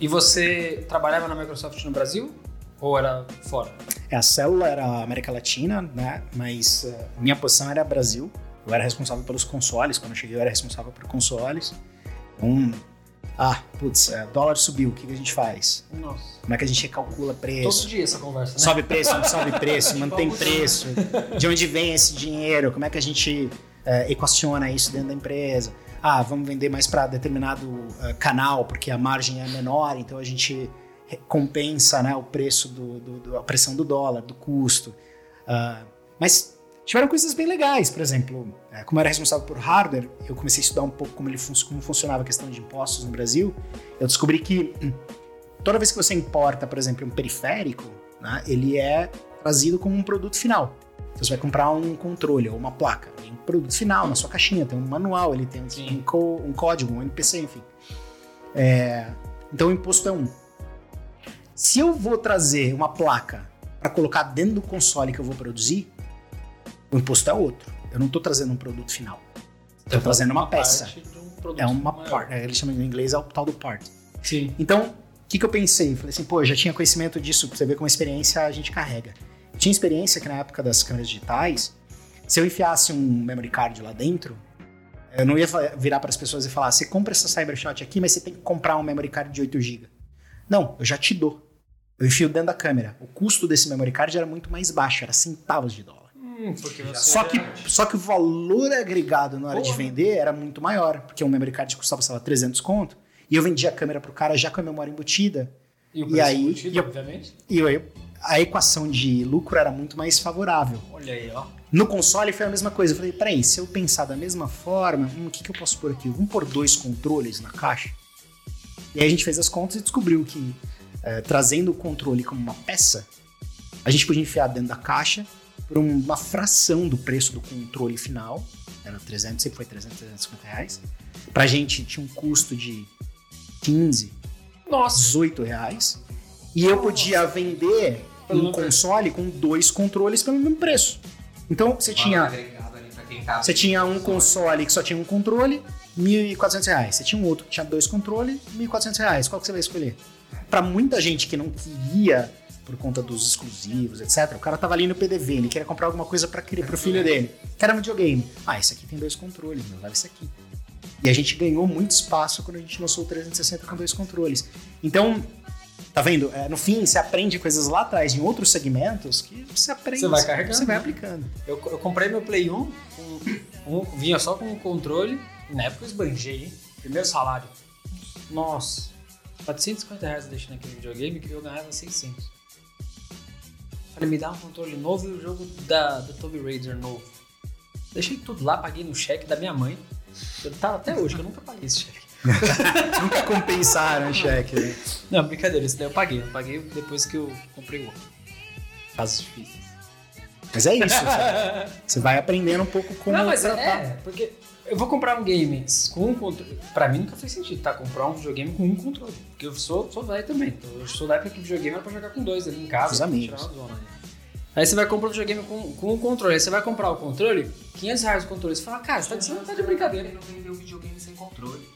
Speaker 2: E você trabalhava na Microsoft no Brasil? Ou era fora?
Speaker 4: É, a célula era América Latina, né? Mas é, minha posição era Brasil. Eu era responsável pelos consoles. Quando eu cheguei, eu era responsável por consoles. Então, ah, putz, é, dólar subiu, o que, que a gente faz?
Speaker 2: Nossa.
Speaker 4: Como é que a gente calcula preço?
Speaker 2: Todo dia essa conversa, né?
Speaker 4: Sobe preço, não sobe preço, mantém preço. De onde vem esse dinheiro? Como é que a gente eh, equaciona isso dentro da empresa? Ah, vamos vender mais para determinado eh, canal porque a margem é menor, então a gente compensa né, o preço do, do- do- a pressão do dólar, do custo. Ah, mas tiveram coisas bem legais, por exemplo, eh, como eu era responsável por hardware, eu comecei a estudar um pouco como, ele fun- como funcionava a questão de impostos no Brasil. Eu descobri que hum, toda vez que você importa, por exemplo, um periférico, né, ele é trazido como um produto final. Você vai comprar um controle ou uma placa, tem um produto final na sua caixinha, tem um manual, ele tem um, co- um código, um NPC, enfim. É, então o imposto é um. Se eu vou trazer uma placa para colocar dentro do console que eu vou produzir, o imposto é outro. Eu não estou trazendo um produto final. Estou trazendo uma peça.
Speaker 2: parte de um
Speaker 4: É uma
Speaker 2: maior.
Speaker 4: part. Eles chamam em inglês é o tal do part.
Speaker 2: Sim.
Speaker 4: Então, o que, que eu pensei? Falei assim, pô, eu já tinha conhecimento disso, pra você ver como a experiência a gente carrega. Eu tinha experiência que na época das câmeras digitais, se eu enfiasse um memory card lá dentro, eu não ia virar para as pessoas e falar, você compra essa Cybershot aqui, mas você tem que comprar um memory card de 8 GB. Não, eu já te dou. Eu enfio dentro da câmera. O custo desse memory card era muito mais baixo, era centavos de dólar.
Speaker 2: Hum,
Speaker 4: Só que, só que o valor agregado na hora de
Speaker 2: Boa.
Speaker 4: vender era muito maior, porque um memory card custava, sei lá, 300 conto, e eu vendia a câmera pro cara já com a memória embutida,
Speaker 2: E, o
Speaker 4: E aí,
Speaker 2: embutido,
Speaker 4: e eu-
Speaker 2: obviamente.
Speaker 4: e eu- a equação de lucro era muito mais favorável.
Speaker 2: Olha aí, ó.
Speaker 4: No console foi a mesma coisa. Eu falei, peraí, se eu pensar da mesma forma, hum, o que, que eu posso pôr aqui? Vamos pôr dois controles na caixa? E aí a gente fez as contas e descobriu que, eh, trazendo o controle como uma peça, a gente podia enfiar dentro da caixa por um- uma fração do preço do controle final. Era 300, sempre foi 300, 350 reais. Pra gente tinha um custo de 15,
Speaker 2: Nossa.
Speaker 4: 18 reais. E eu podia vender um console com dois controles pelo mesmo preço. Então você tinha,
Speaker 3: tá
Speaker 4: você tinha um console que só tinha um controle, 1.400 reais. Você tinha um outro que tinha dois controles, 1.400 reais. Qual que você vai escolher? Pra muita gente que não queria por conta dos exclusivos, etc. O cara tava ali no PDV, ele queria comprar alguma coisa para pro filho dele. Quer um videogame. Ah, esse aqui tem dois controles, meu, leva esse aqui. E a gente ganhou muito espaço quando a gente lançou o 360 com dois controles. Então, tá vendo? É, no fim, você aprende coisas lá atrás em outros segmentos que você aprende.
Speaker 2: Você vai carregando,
Speaker 4: Você vai aplicando.
Speaker 2: Eu, eu comprei meu Play 1, com, um, vinha só com o controle. Na época eu esbanjei, hein? Primeiro salário. Nossa. 450 reais eu deixei naquele videogame que eu ganhava 600. Falei, me dá um controle novo e o jogo da, do Tomb Raider novo. Deixei tudo lá, paguei no cheque da minha mãe. Eu tava até hoje, que eu nunca paguei esse cheque.
Speaker 4: Nunca compensaram o cheque. né?
Speaker 2: Não, brincadeira, esse daí eu paguei. Eu paguei depois que eu comprei o outro. Casos difíceis.
Speaker 4: Mas é isso. sabe? Você vai aprendendo um pouco como
Speaker 2: Não, mas
Speaker 4: tratar.
Speaker 2: é, porque eu vou comprar um game com um controle. Pra mim nunca fez sentido, tá? Comprar um videogame com um controle. Porque eu sou, sou velho também. Então, eu sou da época que o videogame era pra jogar com dois ali em casa.
Speaker 4: Os amigos.
Speaker 2: zona ali. Aí você vai comprar um videogame com, com um controle. Aí você vai comprar o controle, 500 reais o controle. Você fala, cara, você tá de, você tá de brincadeira.
Speaker 3: Não vender um videogame sem controle.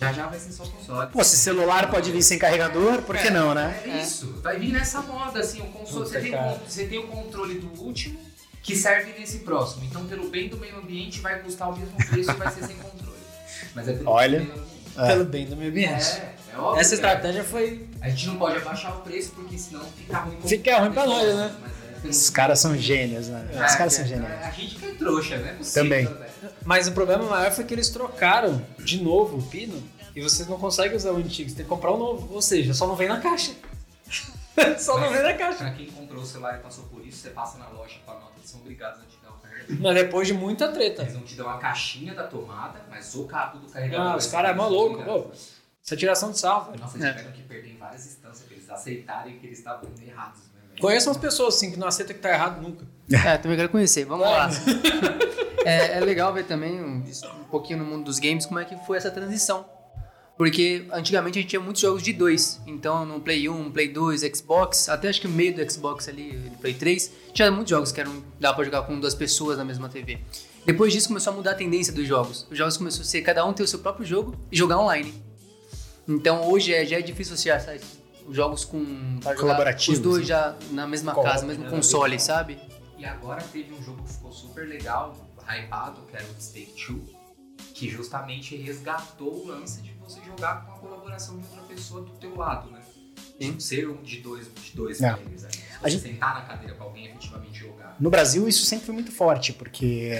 Speaker 3: Já já vai ser só console.
Speaker 4: Pô, se celular pode vir sem carregador, por que não, né?
Speaker 3: É isso. Vai vir nessa moda, assim, o console.
Speaker 2: Puta,
Speaker 3: Você tem, você tem o controle do último que serve nesse próximo. Então, pelo bem do meio ambiente, vai custar o mesmo preço e vai ser sem controle. Mas é pelo
Speaker 4: Olha.
Speaker 3: bem do meio ambiente.
Speaker 2: pelo bem do meio ambiente.
Speaker 3: É, é óbvio.
Speaker 2: Essa estratégia foi.
Speaker 3: A gente não pode abaixar o preço porque senão fica ruim.
Speaker 2: Fica ruim pra nós, né?
Speaker 3: Mas é-
Speaker 4: Os caras são gênios, né? Os caras são
Speaker 3: é,
Speaker 4: gênios.
Speaker 3: A gente que é trouxa, né? Possível,
Speaker 4: Também.
Speaker 3: né?
Speaker 2: Mas o problema maior foi que eles trocaram de novo o pino e vocês não conseguem usar o antigo, você tem que comprar o novo. Ou seja, só não vem na caixa. só não vem na caixa.
Speaker 3: Pra quem comprou o celular e passou por isso, você passa na loja com a nota, eles são obrigados a te dar o carregador.
Speaker 2: Mas depois de muita treta.
Speaker 3: Eles não te dão a caixinha da tomada, mas o cabo do carregador.
Speaker 2: Ah, os
Speaker 3: é
Speaker 2: caras é maluco, pô. Isso é tiração de velho.
Speaker 3: Nossa,
Speaker 5: É.
Speaker 3: tiveram que perder em várias instâncias pra eles aceitarem que eles estavam errados?
Speaker 2: Conheço umas pessoas assim que não aceitam que tá errado nunca.
Speaker 5: É, também quero conhecer. Vamos lá. É, é legal ver também um, um pouquinho no mundo dos games como é que foi essa transição. Porque antigamente a gente tinha muitos jogos de dois. Então no Play 1, Play 2, Xbox, até acho que o meio do Xbox ali, do Play 3, tinha muitos jogos que eram dava pra jogar com duas pessoas na mesma TV. Depois disso começou a mudar a tendência dos jogos. Os jogos começaram a ser cada um ter o seu próprio jogo e jogar online. Então hoje é, já é difícil você achar jogos com pra jogar
Speaker 4: Colaborativos,
Speaker 5: os dois
Speaker 4: né?
Speaker 5: já na mesma
Speaker 2: Co-op,
Speaker 5: casa, mesmo
Speaker 2: né?
Speaker 5: console, sabe?
Speaker 3: E agora teve um jogo que ficou super legal, hypado, que era o Stake 2, que justamente resgatou o lance de você jogar com a colaboração de outra pessoa do teu lado, né?
Speaker 5: Sim.
Speaker 3: Ser um de dois, de dois
Speaker 4: É.
Speaker 3: players, né?
Speaker 4: A gente-
Speaker 3: sentar na cadeira com alguém e efetivamente jogar.
Speaker 4: No Brasil, isso sempre foi muito forte, porque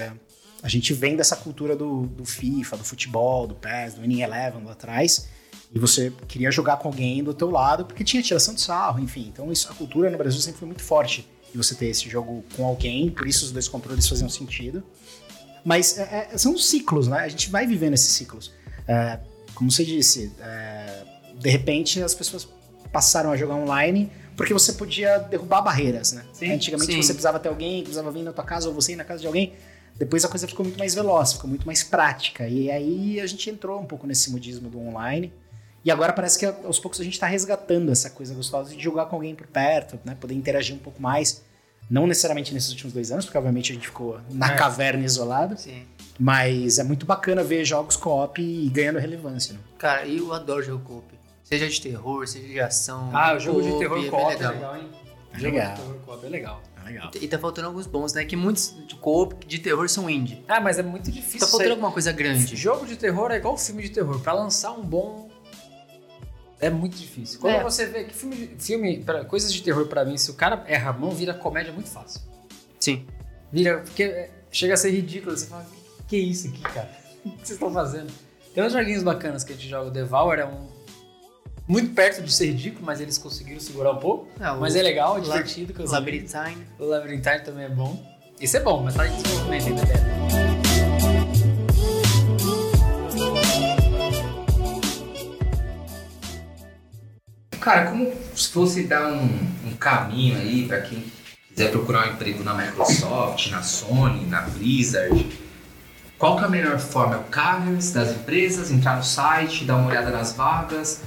Speaker 4: a gente vem dessa cultura do, do FIFA, do futebol, do PES, do Winning Eleven lá atrás, e você queria jogar com alguém do teu lado, porque tinha tiração de sarro, enfim. Então isso, a cultura no Brasil sempre foi muito forte de você ter esse jogo com alguém, por isso os dois controles faziam sentido. Mas é, é, são ciclos, né? A gente vai vivendo esses ciclos. É, como você disse, é, de repente as pessoas passaram a jogar online porque você podia derrubar barreiras, né?
Speaker 2: Sim,
Speaker 4: Antigamente
Speaker 5: sim.
Speaker 4: você precisava ter alguém, precisava vir na tua casa ou você ir na casa de alguém. Depois a coisa ficou muito mais veloz, ficou muito mais prática. E aí a gente entrou um pouco nesse modismo do online. E agora parece que aos poucos a gente está resgatando essa coisa gostosa de jogar com alguém por perto, né? Poder interagir um pouco mais. Não necessariamente nesses últimos dois anos, porque obviamente a gente ficou na
Speaker 2: É.
Speaker 4: caverna isolado.
Speaker 5: Sim.
Speaker 4: Mas é muito bacana ver jogos co-op e ganhando relevância. Né?
Speaker 5: Cara, eu adoro jogo co-op. Seja de terror, seja de ação.
Speaker 2: Ah, o jogo de terror
Speaker 5: é
Speaker 2: co-op é
Speaker 5: legal.
Speaker 2: legal, hein?
Speaker 4: É
Speaker 2: Jogo
Speaker 4: legal.
Speaker 2: de terror co-op é legal.
Speaker 4: É legal.
Speaker 5: E tá faltando alguns bons, né? Que muitos de co-op de terror são indie.
Speaker 2: Ah, mas é muito difícil.
Speaker 5: Tá faltando
Speaker 2: sair-
Speaker 5: alguma coisa grande.
Speaker 2: Jogo de terror é igual filme de terror. Pra lançar um bom. É muito difícil. Quando
Speaker 5: É.
Speaker 2: você vê que filme, de- filme pra, coisas de terror pra mim, se o cara erra a mão, vira comédia muito fácil.
Speaker 5: Sim.
Speaker 2: Vira. Porque é, chega a ser ridículo. Você fala, que, que é isso aqui, cara? O que vocês estão fazendo? Tem uns joguinhos bacanas que a gente joga. O Devour é um. Muito perto de ser ridículo, mas eles conseguiram segurar um pouco.
Speaker 5: Ah, o
Speaker 2: mas é legal, é divertido. que eu joguei.
Speaker 5: Labyrinthine.
Speaker 2: O Labyrinthine também é bom. Esse é bom, mas tá em desenvolvimento ainda,
Speaker 3: Cara, como se fosse dar um, um caminho aí pra quem quiser procurar um emprego na Microsoft, na Sony, na Blizzard, qual que é a melhor forma? É o Canvas das empresas, entrar no site, dar uma olhada nas vagas,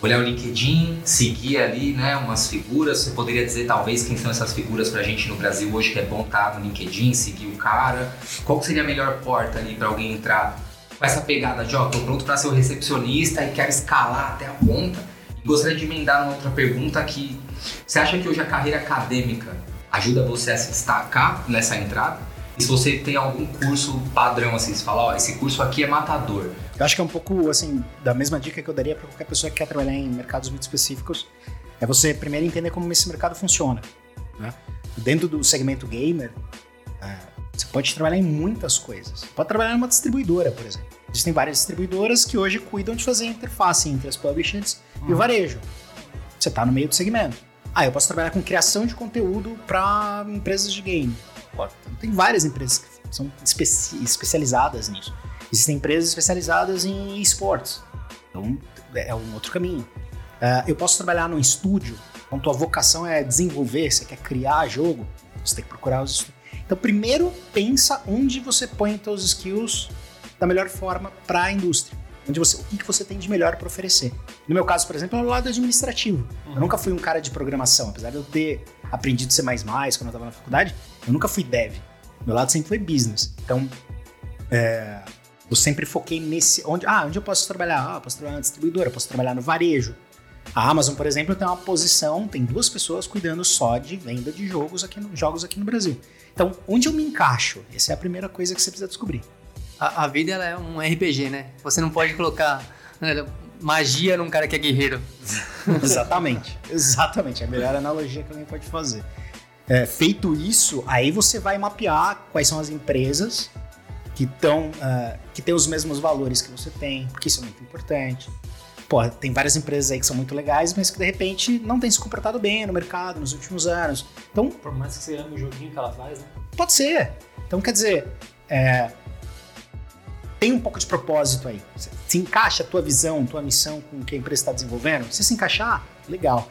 Speaker 3: olhar o LinkedIn, seguir ali, né, umas figuras. Você poderia dizer talvez quem são essas figuras pra gente no Brasil hoje que é bom estar no LinkedIn, seguir o cara. Qual que seria a melhor porta ali pra alguém entrar com essa pegada de, ó, tô pronto pra ser o recepcionista e quero escalar até a ponta? Gostaria de emendar uma outra pergunta que você acha que hoje a carreira acadêmica ajuda você a se destacar nessa entrada? E se você tem algum curso padrão assim, você fala, ó, esse curso aqui é matador.
Speaker 4: Eu acho que é um pouco, assim, da mesma dica que eu daria para qualquer pessoa que quer trabalhar em mercados muito específicos. É você primeiro entender como esse mercado funciona. Né? Dentro do segmento gamer, é, você pode trabalhar em muitas coisas. Você pode trabalhar numa distribuidora, por exemplo. Existem várias distribuidoras que hoje cuidam de fazer a interface entre as publishers e o varejo. Você está no meio do segmento. Ah, eu posso trabalhar com criação de conteúdo para empresas de game. Pô, Tem várias empresas que são especi- especializadas nisso. Existem empresas especializadas em esportes. Então, é um outro caminho. Ah, eu posso trabalhar num estúdio, então tua vocação é desenvolver, você quer criar jogo, você tem que procurar os estúdios. Então, primeiro, pensa onde você põe teus skills da melhor forma para a indústria. Onde você, o que, que você tem de melhor para oferecer. No meu caso, por exemplo, é o lado administrativo. Eu nunca fui um cara de programação, apesar de eu ter aprendido C++ quando eu estava na faculdade, eu nunca fui dev. Meu lado sempre foi business. Então, é, eu sempre foquei nesse. Onde, ah, onde eu posso trabalhar? Ah, eu posso trabalhar na distribuidora, posso trabalhar no varejo. A Amazon, por exemplo, tem uma posição, tem duas pessoas cuidando só de venda de jogos aqui no, jogos aqui no Brasil. Então, onde eu me encaixo? Essa é a primeira coisa que você precisa descobrir.
Speaker 5: A, a vida ela é um RPG, né? Você não pode colocar Magia num cara que é guerreiro.
Speaker 4: Exatamente. Exatamente. É a melhor analogia que alguém pode fazer. É, feito isso, aí você vai mapear quais são as empresas que estão que têm os mesmos valores que você tem, porque isso é muito importante. Pô, tem várias empresas aí que são muito legais, mas que de repente não têm se comportado bem no mercado nos últimos anos. Então,
Speaker 2: Por mais que você ame o joguinho que ela faz, né?
Speaker 4: pode ser. Então, quer dizer, é, tem um pouco de propósito aí. Se- encaixa a tua visão, tua missão com o que a empresa está desenvolvendo, se se encaixar, legal.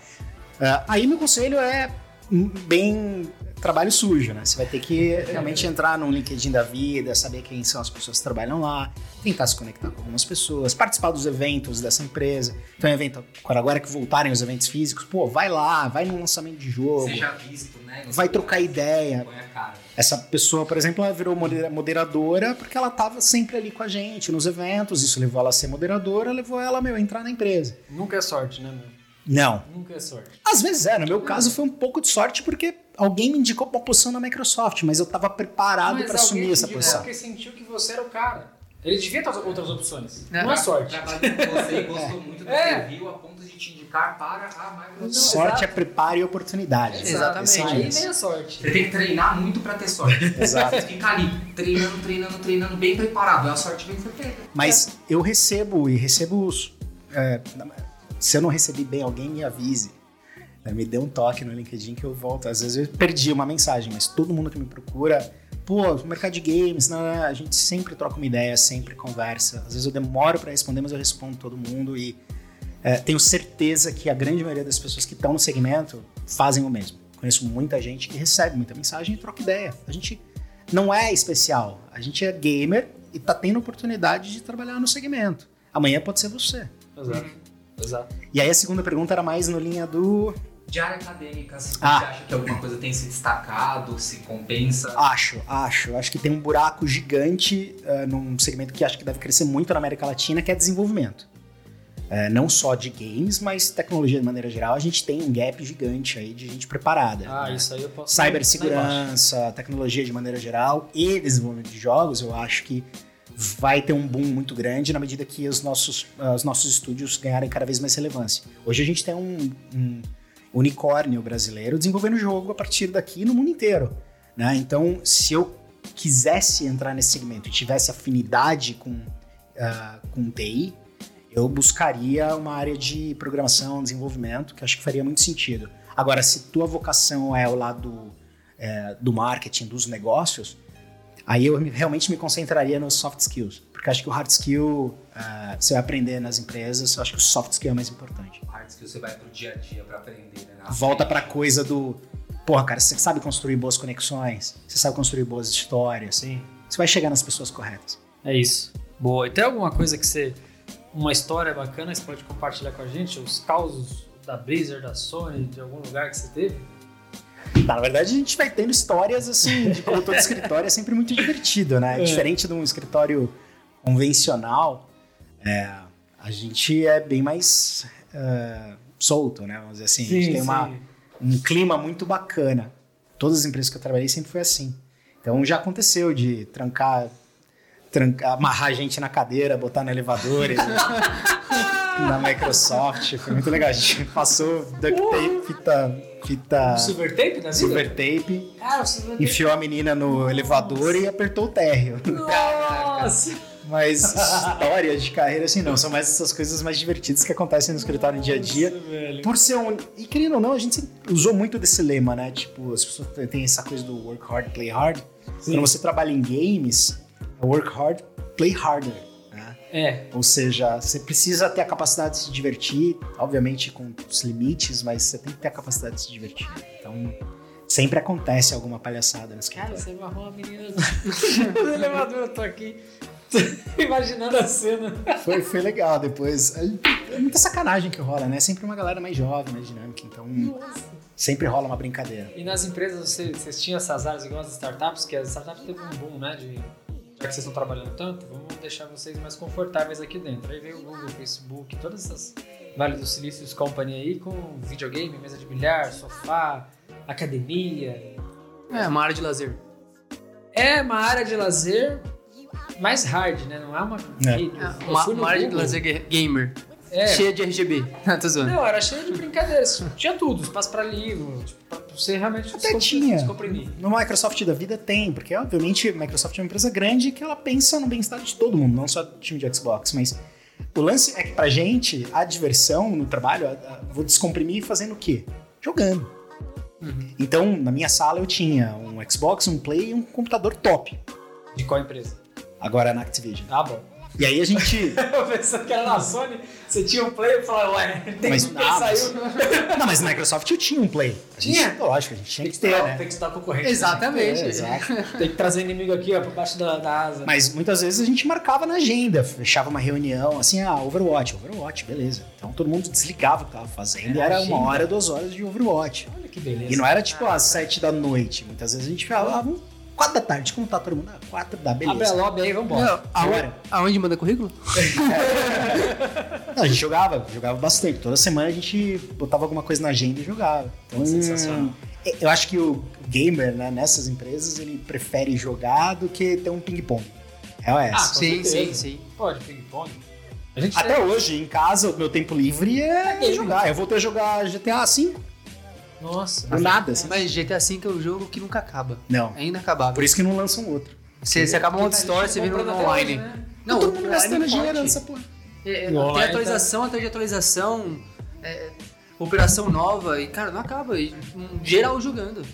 Speaker 4: Ah, aí meu conselho é hum, bem trabalho sujo, né? Você vai ter que realmente entrar no LinkedIn da vida, saber quem são as pessoas que trabalham lá, tentar se conectar com algumas pessoas, participar dos eventos dessa empresa. Então, evento, agora- agora que voltarem os eventos físicos, pô, vai lá, vai no lançamento de jogo,
Speaker 3: Seja visto, né?
Speaker 4: vai trocar ideia,
Speaker 3: Põe a cara.
Speaker 4: essa pessoa, por exemplo, ela virou modera- moderadora porque ela estava sempre ali com a gente nos eventos. Isso levou ela a ser moderadora, levou ela, meu, a entrar na empresa.
Speaker 2: Nunca é sorte, né, meu?
Speaker 4: Não.
Speaker 2: Nunca é sorte.
Speaker 4: Às vezes é, no meu caso foi um pouco de sorte porque alguém me indicou uma posição na Microsoft, mas eu estava preparado para assumir essa posição.
Speaker 2: Porque sentiu que você era o cara. Ele devia ter outras opções.
Speaker 5: É.
Speaker 2: Não é sorte.
Speaker 3: Trabalhou com você e gostou muito do
Speaker 2: É.
Speaker 3: que viu a ponto de te indicar para a Microsoft.
Speaker 4: Sorte
Speaker 2: exato.
Speaker 4: é preparo e oportunidade.
Speaker 5: Exatamente.
Speaker 4: Decide
Speaker 2: Aí
Speaker 4: isso.
Speaker 2: vem a sorte.
Speaker 3: Você tem que treinar muito pra ter sorte.
Speaker 4: Exato.
Speaker 3: Você fica ali, treinando, treinando, treinando, bem preparado. Aí a sorte vem surpresa.
Speaker 4: Mas eu recebo e recebo. os- é, se eu não recebi bem, alguém me avise. né? Me dê um toque no LinkedIn que eu volto. Às vezes eu perdi uma mensagem, mas todo mundo que me procura, pô, mercado de games, não, a gente sempre troca uma ideia, sempre conversa. Às vezes eu demoro para responder, mas eu respondo todo mundo e é, tenho certeza que a grande maioria das pessoas que estão no segmento fazem o mesmo. Conheço muita gente que recebe muita mensagem e troca ideia. A gente não é especial. A gente é gamer e tá tendo oportunidade de trabalhar no segmento. Amanhã pode ser você.
Speaker 2: Exato. Exato.
Speaker 4: E aí a segunda pergunta era mais no linha do
Speaker 3: De área acadêmica, se você
Speaker 4: Ah.
Speaker 3: acha que alguma coisa tem se destacado, se compensa.
Speaker 4: acho, acho, acho que tem um buraco gigante eh, num segmento que acho que deve crescer muito na América Latina, que é desenvolvimento. Eh, não só de games, mas tecnologia de maneira geral, a gente tem um gap gigante aí de gente preparada.
Speaker 2: Ah,
Speaker 4: né?
Speaker 2: isso aí eu posso.
Speaker 4: Cibersegurança, tecnologia de maneira geral e desenvolvimento de jogos, eu acho que vai ter um boom muito grande na medida que os nossos, os nossos estúdios ganharem cada vez mais relevância. Hoje a gente tem um, um unicórnio brasileiro desenvolvendo jogo a partir daqui no mundo inteiro. Né? Então, se eu quisesse entrar nesse segmento e tivesse afinidade com, ah, com TI, eu buscaria uma área de programação, desenvolvimento, que acho que faria muito sentido. Agora, se tua vocação é o lado é, do marketing, dos negócios, aí eu me- realmente me concentraria nos soft skills. Porque acho que o hard skill ah, você vai aprender nas empresas, eu acho que o soft skill é mais importante.
Speaker 3: O hard skill você vai pro dia a dia pra aprender, né? Na
Speaker 4: Volta
Speaker 3: frente.
Speaker 4: pra coisa do. Porra, cara, você sabe construir boas conexões, você sabe construir boas histórias,
Speaker 2: Sim.
Speaker 4: você vai chegar nas pessoas corretas.
Speaker 2: É isso. Boa. E tem alguma coisa que você. Uma história bacana que você pode compartilhar com a gente? Os causos da Blizzard, da Sony, de algum lugar que você teve?
Speaker 4: Tá, na verdade, a gente vai tendo histórias assim, de como todo escritório é sempre muito divertido, né?
Speaker 2: É.
Speaker 4: Diferente de um escritório convencional, é, a gente é bem mais é, solto, né? Vamos dizer assim. a gente tem uma, um clima muito bacana. Todas as empresas que eu trabalhei sempre foi assim. Então já aconteceu de trancar, trancar amarrar a gente na cadeira, botar no elevador na Microsoft. Foi muito legal. A gente passou duct tape, fita, fita
Speaker 2: Silver tape vida?
Speaker 4: silver tape,
Speaker 2: Ah, o silver tape.
Speaker 4: enfiou a menina no elevador e apertou o térreo.
Speaker 2: Nossa!
Speaker 4: Mas histórias de carreira assim não, são mais essas coisas mais divertidas que acontecem no escritório no dia a dia.
Speaker 2: Nossa, velho.
Speaker 4: Por ser um. E querendo ou não, a gente usou muito desse lema, né? Tipo, as pessoas têm essa coisa do work hard, play hard. Quando você trabalha em games, é work hard, play harder.
Speaker 2: É.
Speaker 4: Ou seja, você precisa ter a capacidade de se divertir, obviamente com os limites, mas você tem que ter a capacidade de se divertir. Então, sempre acontece alguma palhaçada nesse
Speaker 2: Cara, você amarrou uma menina no elevador, eu tô aqui imaginando a cena.
Speaker 4: Foi, foi legal depois. É muita sacanagem que rola, né? Sempre uma galera mais jovem, mais dinâmica, então sempre rola uma brincadeira.
Speaker 2: E nas empresas vocês, vocês tinham essas áreas igual as startups, que as startups teve um boom, né? De, já que vocês estão trabalhando tanto, vamos deixar vocês mais confortáveis aqui dentro. Aí veio o Google, Facebook, todas essas Vale do Silícios Company aí com videogame, mesa de bilhar, sofá, academia.
Speaker 5: É, uma área de lazer.
Speaker 2: É uma área de lazer mais hard, né? Não é uma.
Speaker 4: É.
Speaker 2: Eu
Speaker 5: Uma,
Speaker 2: fui no
Speaker 5: uma área de lazer ga- gamer.
Speaker 2: É.
Speaker 5: Cheia de RGB. Não, tô zoando.
Speaker 2: Não, era cheio de brincadeiras. Tinha tudo, espaço pra livro, tipo, pra você realmente
Speaker 4: Até tinha.
Speaker 2: descomprimir.
Speaker 4: No Microsoft da vida tem, porque obviamente a Microsoft é uma empresa grande que ela pensa no bem-estar de todo mundo, não só do time de Xbox, mas o lance é que pra gente, a diversão no trabalho, a- a- vou descomprimir fazendo o quê? Jogando. Então, na minha sala eu tinha um Xbox, um Play e um computador top.
Speaker 2: De qual empresa?
Speaker 4: Agora na Activision.
Speaker 2: Ah, bom.
Speaker 4: E aí a gente.
Speaker 2: Eu pensando que era na Sony, você tinha um play, eu falava, ué, tem
Speaker 4: Mas,
Speaker 2: que
Speaker 4: ah, mas-
Speaker 2: saiu.
Speaker 4: Não, mas na Microsoft eu tinha um Play. A gente-
Speaker 2: Tinha?
Speaker 4: Lógico, a gente tinha
Speaker 2: Tem
Speaker 4: que
Speaker 2: que,
Speaker 4: ter, né?
Speaker 2: tem que estar concorrente.
Speaker 5: Exatamente.
Speaker 4: É, exato.
Speaker 2: Tem que trazer inimigo aqui, ó, por baixo da, da asa.
Speaker 4: Mas muitas vezes a gente marcava na agenda, fechava uma reunião, assim, ah, Overwatch, Overwatch, beleza. Então todo mundo desligava o que tava fazendo e
Speaker 2: Era
Speaker 4: era uma
Speaker 2: agenda.
Speaker 4: hora, duas horas de Overwatch.
Speaker 2: Olha que beleza.
Speaker 4: E não era tipo às sete da noite. Muitas vezes a gente ficava, ah, vamos, quatro da tarde, como tá todo mundo? Ah, quatro da,
Speaker 2: Abre a
Speaker 4: beleza.
Speaker 2: lobby aí, vambora.
Speaker 5: Não, aonde, manda currículo?
Speaker 4: Não, a gente jogava, jogava bastante. Toda semana a gente botava alguma coisa na agenda e jogava. Então,
Speaker 2: Sensacional.
Speaker 4: é, Eu acho que o gamer, né, nessas empresas, ele prefere jogar do que ter um ping-pong. É
Speaker 2: Ah,
Speaker 4: essa.
Speaker 2: com
Speaker 5: Sim,
Speaker 2: certeza.
Speaker 5: sim, sim.
Speaker 2: Pode, ping-pong.
Speaker 4: Até hoje, em casa, o meu tempo livre é
Speaker 2: game.
Speaker 4: jogar. Eu voltei a jogar GTA V,
Speaker 2: Nossa.
Speaker 4: do nada, assim.
Speaker 5: Mas GTA V é o jogo que nunca acaba.
Speaker 4: Não.
Speaker 5: É inacabável.
Speaker 4: Por isso que não lançam outro.
Speaker 5: Você, você acaba uma outra história, você vira online.
Speaker 2: né?
Speaker 5: Não,
Speaker 4: todo mundo gastando dinheiro nessa porra.
Speaker 5: É, é, tem atualização atrás de atualização, é, operação nova, e cara, não acaba. E, um, geral jogando.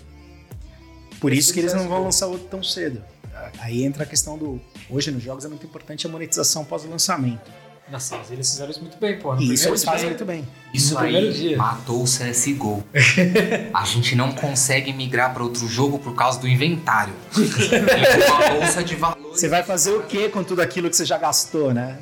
Speaker 4: Por isso que eles não vão lançar outro tão cedo. Aí entra a questão do. Hoje nos jogos é muito importante a monetização pós-lançamento.
Speaker 2: Nossa, mas eles fizeram isso muito bem, pô. No
Speaker 4: isso eles fazem muito bem.
Speaker 3: Isso
Speaker 2: No
Speaker 3: aí
Speaker 2: dia.
Speaker 3: matou o CSGO. a gente não consegue migrar para outro jogo por causa do inventário. Tem uma bolsa de valores.
Speaker 4: Você vai fazer o que com tudo aquilo que você já gastou, né?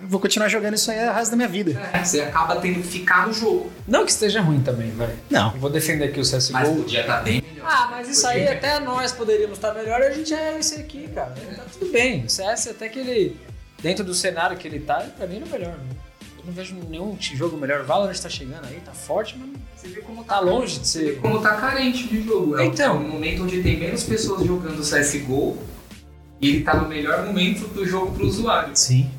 Speaker 4: Eu vou continuar jogando isso aí o resto da minha vida.
Speaker 3: É, Você acaba tendo que ficar no jogo.
Speaker 2: Não que esteja ruim também, vai.
Speaker 4: Não.
Speaker 2: Eu vou defender aqui o CSGO.
Speaker 3: Mas podia estar bem melhor.
Speaker 2: Ah, mas isso aí até nós poderíamos estar melhor e a gente é esse aqui, cara. Tá tudo bem. O CS até que ele, dentro do cenário que ele tá, pra mim ele é o melhor. né? Eu não vejo nenhum jogo melhor. O Valorant tá chegando aí, tá forte, mas
Speaker 3: Você vê como
Speaker 2: tá longe de
Speaker 3: Você vê
Speaker 2: ser.
Speaker 3: como tá carente de jogo. É
Speaker 2: Então.
Speaker 3: é um momento onde tem menos pessoas jogando CSGO e ele tá no melhor momento do jogo pro usuário.
Speaker 4: Sim.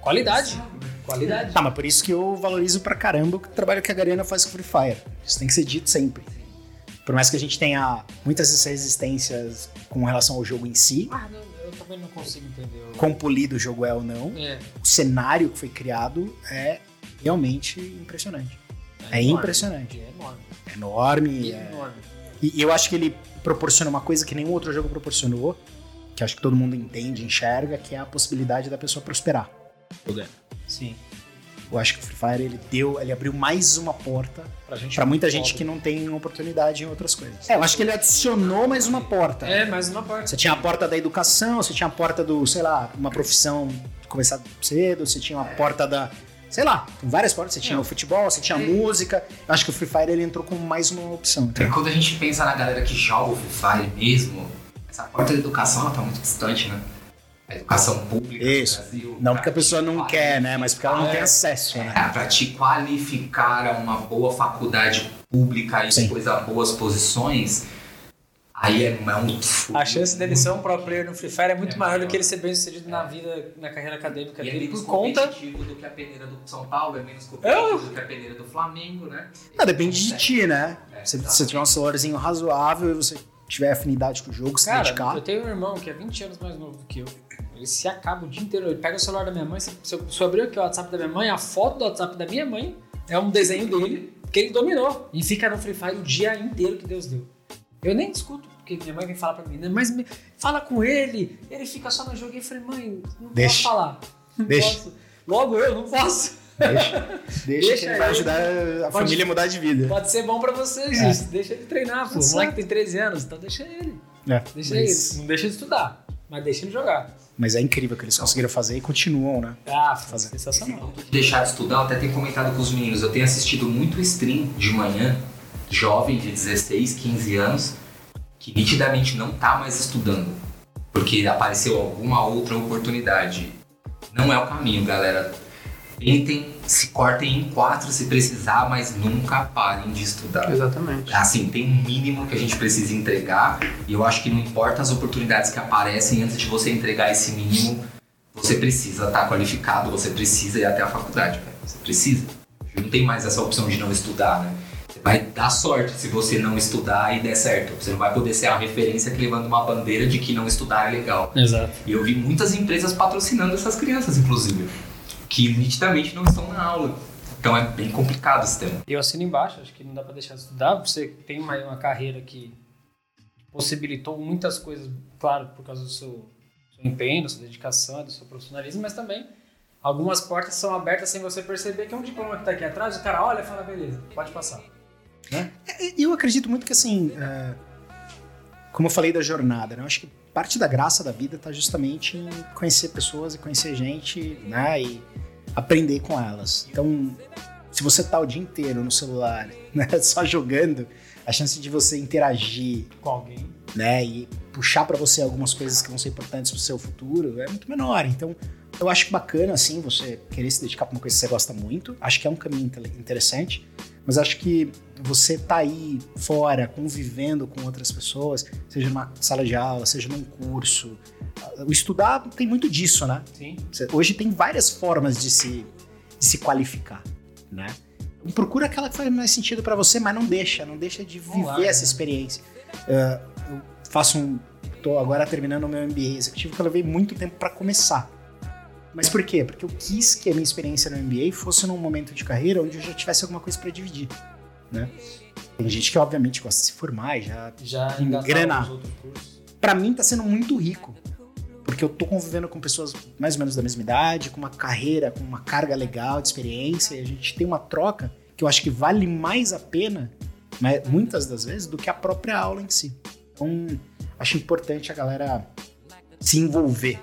Speaker 2: Qualidade. Qualidade.
Speaker 4: Tá, mas por isso que eu valorizo pra caramba o trabalho que a Garena faz com Free Fire. Isso tem que ser dito sempre. Por mais que a gente tenha muitas resistências com relação ao jogo em si,
Speaker 2: Ah, não, também não consigo entender. o-
Speaker 4: quão polido o jogo é ou não,
Speaker 2: É,
Speaker 4: o cenário que foi criado é realmente impressionante. É
Speaker 2: enorme.
Speaker 4: impressionante.
Speaker 2: É enorme.
Speaker 4: É enorme. é-
Speaker 2: Enorme.
Speaker 4: E e eu acho que ele proporciona uma coisa que nenhum outro jogo proporcionou, que acho que todo mundo entende, enxerga, que é a possibilidade da pessoa prosperar.
Speaker 2: Sim.
Speaker 4: Eu acho que o Free Fire ele deu, ele abriu mais uma porta
Speaker 2: Pra gente.
Speaker 4: Pra muita gente que não tem oportunidade em outras coisas. É, eu acho que ele adicionou mais uma porta.
Speaker 2: É, mais uma parte.
Speaker 4: Você tinha a porta da educação, você tinha a porta do, sei lá, uma profissão começar cedo, você tinha a porta da. Sei lá, tem várias portas. Você tinha o futebol, você tinha a música. Eu acho que o Free Fire ele entrou com mais uma opção.
Speaker 3: Porque quando a gente pensa na galera que joga o Free Fire mesmo, essa porta da educação ela tá muito distante, né? A educação pública
Speaker 4: Isso.
Speaker 3: no Brasil.
Speaker 4: Não porque a pessoa não quer, né? Mas porque ela não
Speaker 2: É.
Speaker 4: tem acesso, né?
Speaker 3: É, pra te qualificar a uma boa faculdade pública e
Speaker 4: Sim.
Speaker 3: depois a boas posições, aí é, é um.
Speaker 2: A chance dele ser um pro player no Free Fire é muito maior do que ele ser bem sucedido na vida, na carreira acadêmica
Speaker 3: E é
Speaker 2: dele,
Speaker 3: menos
Speaker 2: por conta.
Speaker 3: competitivo do que a peneira do São Paulo, é menos competitivo do que a peneira do Flamengo, né?
Speaker 4: Não, depende de ti, né?
Speaker 3: É,
Speaker 4: Se
Speaker 3: exatamente.
Speaker 4: você tiver um celularzinho razoável e você tiver afinidade com o jogo, se
Speaker 2: Cara,
Speaker 4: dedicar.
Speaker 2: eu tenho um irmão que é 20 anos mais novo do que eu. Ele se acaba o dia inteiro. Ele pega o celular da minha mãe. Se, se eu, se eu abrir aqui o WhatsApp da minha mãe, a foto do WhatsApp da minha mãe é um desenho dele que ele dominou. E fica no Free Fire o dia inteiro que Deus deu. Eu nem discuto, porque minha mãe vem falar pra mim, né? Mas me- fala com ele, ele fica só no jogo. E eu falei, mãe, não
Speaker 4: Deixa.
Speaker 2: posso falar. Não
Speaker 4: Deixa.
Speaker 2: posso. Logo eu não posso.
Speaker 4: Deixa, deixa,
Speaker 2: Deixa
Speaker 4: ele vai
Speaker 2: ele.
Speaker 4: ajudar a
Speaker 2: Pode-
Speaker 4: família a mudar de vida.
Speaker 2: Pode ser bom pra vocês,
Speaker 4: É.
Speaker 2: isso. Deixa ele treinar, pô. O moleque tem 13 anos, então deixa ele.
Speaker 4: É,
Speaker 2: Deixa
Speaker 4: mas,
Speaker 2: ele. Não deixa ele estudar, mas deixa ele jogar.
Speaker 4: mas é incrível que eles conseguiram fazer e continuam, né?
Speaker 2: Ah,
Speaker 4: Fazer.
Speaker 2: sensacional.
Speaker 3: deixar de estudar, eu até tenho comentado com os meninos, eu tenho assistido muito stream de manhã, jovem de 16, 15 anos, que nitidamente não tá mais estudando, porque apareceu alguma outra oportunidade. Não é o caminho, galera. Tentem, se cortem em quatro se precisar, mas nunca parem de estudar.
Speaker 5: Exatamente.
Speaker 3: Assim, tem um mínimo que a gente precisa entregar e eu acho que não importa as oportunidades que aparecem antes de você entregar esse mínimo, você precisa estar qualificado, você precisa ir até a faculdade, velho. Você precisa. Não tem mais essa opção de não estudar, né? Você vai dar sorte se você não estudar e der certo. Você não vai poder ser a referência que levando uma bandeira de que não estudar é legal.
Speaker 2: Exato.
Speaker 3: E eu vi muitas empresas patrocinando essas crianças, inclusive, que nitidamente não estão na aula. Então é bem complicado esse tema.
Speaker 2: Eu assino embaixo, acho que não dá pra deixar de estudar. Você tem uma, uma carreira que possibilitou muitas coisas, claro, por causa do seu, seu empenho, da sua dedicação, do seu profissionalismo, mas também algumas portas são abertas sem você perceber que é um diploma que tá aqui atrás, o cara olha e fala, beleza, pode passar.
Speaker 4: E Eu acredito muito que, assim, é, como eu falei da jornada, né? Eu acho que parte da graça da vida tá justamente em conhecer pessoas e conhecer gente, né? E aprender com elas. Então, se você tá o dia inteiro no celular, né? Só jogando, a chance de você interagir,
Speaker 2: Com alguém.
Speaker 4: né? E puxar pra você algumas coisas que vão ser importantes pro seu futuro é muito menor. Então, eu acho bacana, assim, você querer se dedicar pra uma coisa que você gosta muito. Acho que é um caminho inte- interessante. Mas acho que você tá aí fora, convivendo com outras pessoas, seja numa sala de aula, seja num curso. O estudar tem muito disso, né?
Speaker 2: Sim.
Speaker 4: Hoje tem várias formas de se, de se qualificar, né? Procura aquela que faz mais sentido pra você, mas não deixa, não deixa de viver essa
Speaker 2: né?
Speaker 4: experiência. Ah, eu faço um, tô agora terminando o meu MBA executivo que eu levei muito tempo pra começar. Mas por quê? Porque eu quis que a minha experiência no MBA fosse num momento de carreira onde eu já tivesse alguma coisa pra dividir, né? Tem gente que obviamente gosta de se formar e já
Speaker 2: Já
Speaker 4: Engrenar. Pra mim tá sendo muito rico. Porque eu tô convivendo com pessoas mais ou menos da mesma idade, com uma carreira, com uma carga legal de experiência, e a gente tem uma troca que eu acho que vale mais a pena, né, muitas das vezes, do que a própria aula em si. Então, acho importante a galera se envolver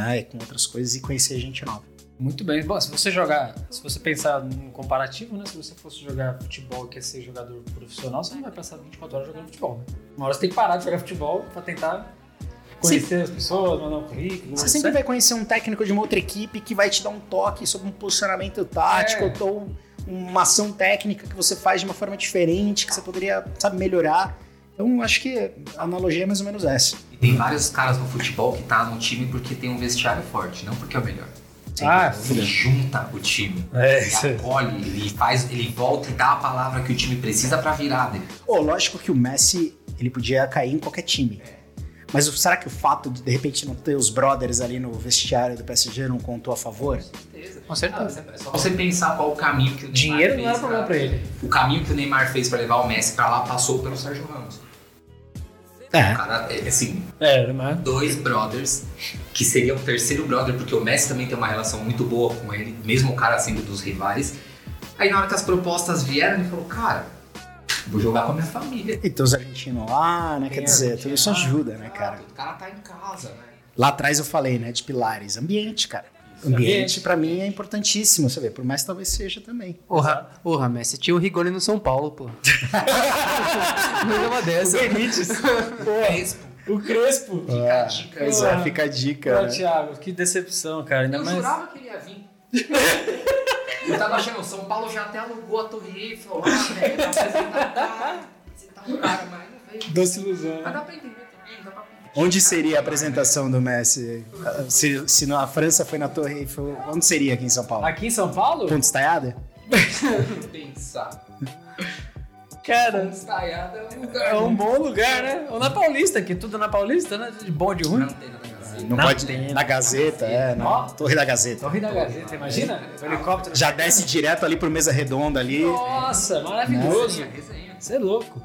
Speaker 4: né, com outras coisas e conhecer gente nova.
Speaker 2: Muito bem. Bom, se você jogar, se você pensar no comparativo, né? Se você fosse jogar futebol e quer ser jogador profissional, você não vai passar 24 horas jogando futebol, né? Uma hora você tem que parar de jogar futebol pra tentar conhecer as pessoas, mandar um currículo.
Speaker 4: Você
Speaker 2: etc.
Speaker 4: sempre vai conhecer um técnico de uma outra equipe que vai te dar um toque sobre um posicionamento tático
Speaker 2: É.
Speaker 4: ou uma ação técnica que você faz de uma forma diferente, que você poderia, sabe, melhorar. Então, acho que a analogia é mais ou menos essa.
Speaker 3: E tem vários caras no futebol que tá no time porque tem um vestiário forte, não porque é o melhor.
Speaker 2: Ah,
Speaker 3: ele junta o time.
Speaker 2: É,
Speaker 3: ele acolhe, ele faz, ele volta e dá a palavra que o time precisa pra virar dele.
Speaker 4: Ô, lógico que o Messi, ele podia cair em qualquer time. Mas o- será que o fato de, de repente, não ter os brothers ali no vestiário do PSG não contou a favor?
Speaker 5: Com certeza.
Speaker 3: É só você pensar qual o caminho que o Neymar
Speaker 2: Dinheiro não
Speaker 3: fez
Speaker 2: era problema pra ele.
Speaker 3: O caminho que o Neymar fez pra levar o Messi pra lá passou pelo Sérgio Ramos. O
Speaker 4: É.
Speaker 3: cara, é, assim,
Speaker 2: É, mas
Speaker 3: dois brothers, que seria o terceiro brother, porque o Messi também tem uma relação muito boa com ele, mesmo o cara sendo dos rivais. Aí na hora que as propostas vieram, ele falou, cara, vou jogar com a minha família.
Speaker 4: E tem os argentinos lá, né? Quer
Speaker 2: Tem
Speaker 4: dizer,
Speaker 2: argentino
Speaker 4: tudo isso
Speaker 2: lá.
Speaker 4: ajuda, né, cara?
Speaker 3: O cara tá em casa, né?
Speaker 4: Lá atrás eu falei, né, de pilares. Ambiente, cara.
Speaker 2: Ambiente.
Speaker 4: Pra mim, é importantíssimo, você vê. Por mais que talvez seja também.
Speaker 5: Porra, porra, Messi, tinha o Rigoni no São Paulo, pô. Não é uma dessa.
Speaker 3: Crespo.
Speaker 2: o Crespo.
Speaker 3: Fica a dica.
Speaker 4: Pois é, fica a dica,
Speaker 2: Pô,
Speaker 4: né?
Speaker 2: Thiago, que decepção, cara. Ainda
Speaker 3: Eu
Speaker 2: mais.
Speaker 3: jurava que ele ia vir. Eu tava achando, São Paulo já até alugou a Torre Eiffel lá, velho. Você tá um cara, mas não veio.
Speaker 2: Doce ilusão.
Speaker 3: Mas dá pra entender também, dá pra.
Speaker 4: Onde seria a apresentação do Messi? Se, se na França foi na Torre Eiffel, onde seria aqui em São Paulo?
Speaker 2: Aqui em São Paulo?
Speaker 4: Ponte Estaiada?
Speaker 3: Pensar.
Speaker 2: Cara,
Speaker 3: Estaiada é um lugar.
Speaker 2: é um bom lugar, né? Ou na Paulista, que tudo na Paulista, né? De bom de ruim.
Speaker 3: Não tem nada.
Speaker 4: Não,
Speaker 2: Na
Speaker 4: pode.
Speaker 2: Antena.
Speaker 4: Na Gazeta, é, na. Torre da Gazeta.
Speaker 2: Torre da Gazeta, imagina? O helicóptero.
Speaker 4: Já desce direto ali pro mesa redonda ali.
Speaker 2: Nossa, maravilhoso.
Speaker 3: Resenha.
Speaker 2: Você é louco.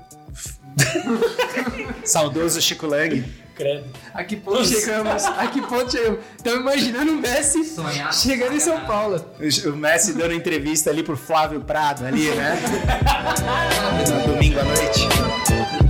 Speaker 4: Saudoso Chico Lang.
Speaker 2: Credo.
Speaker 5: A que ponto chegamos? A que ponto chegamos? Estamos imaginando o Messi
Speaker 3: Sonhar.
Speaker 5: chegando em São Paulo.
Speaker 4: O o Messi dando entrevista ali pro Flávio Prado ali, né? no domingo à noite.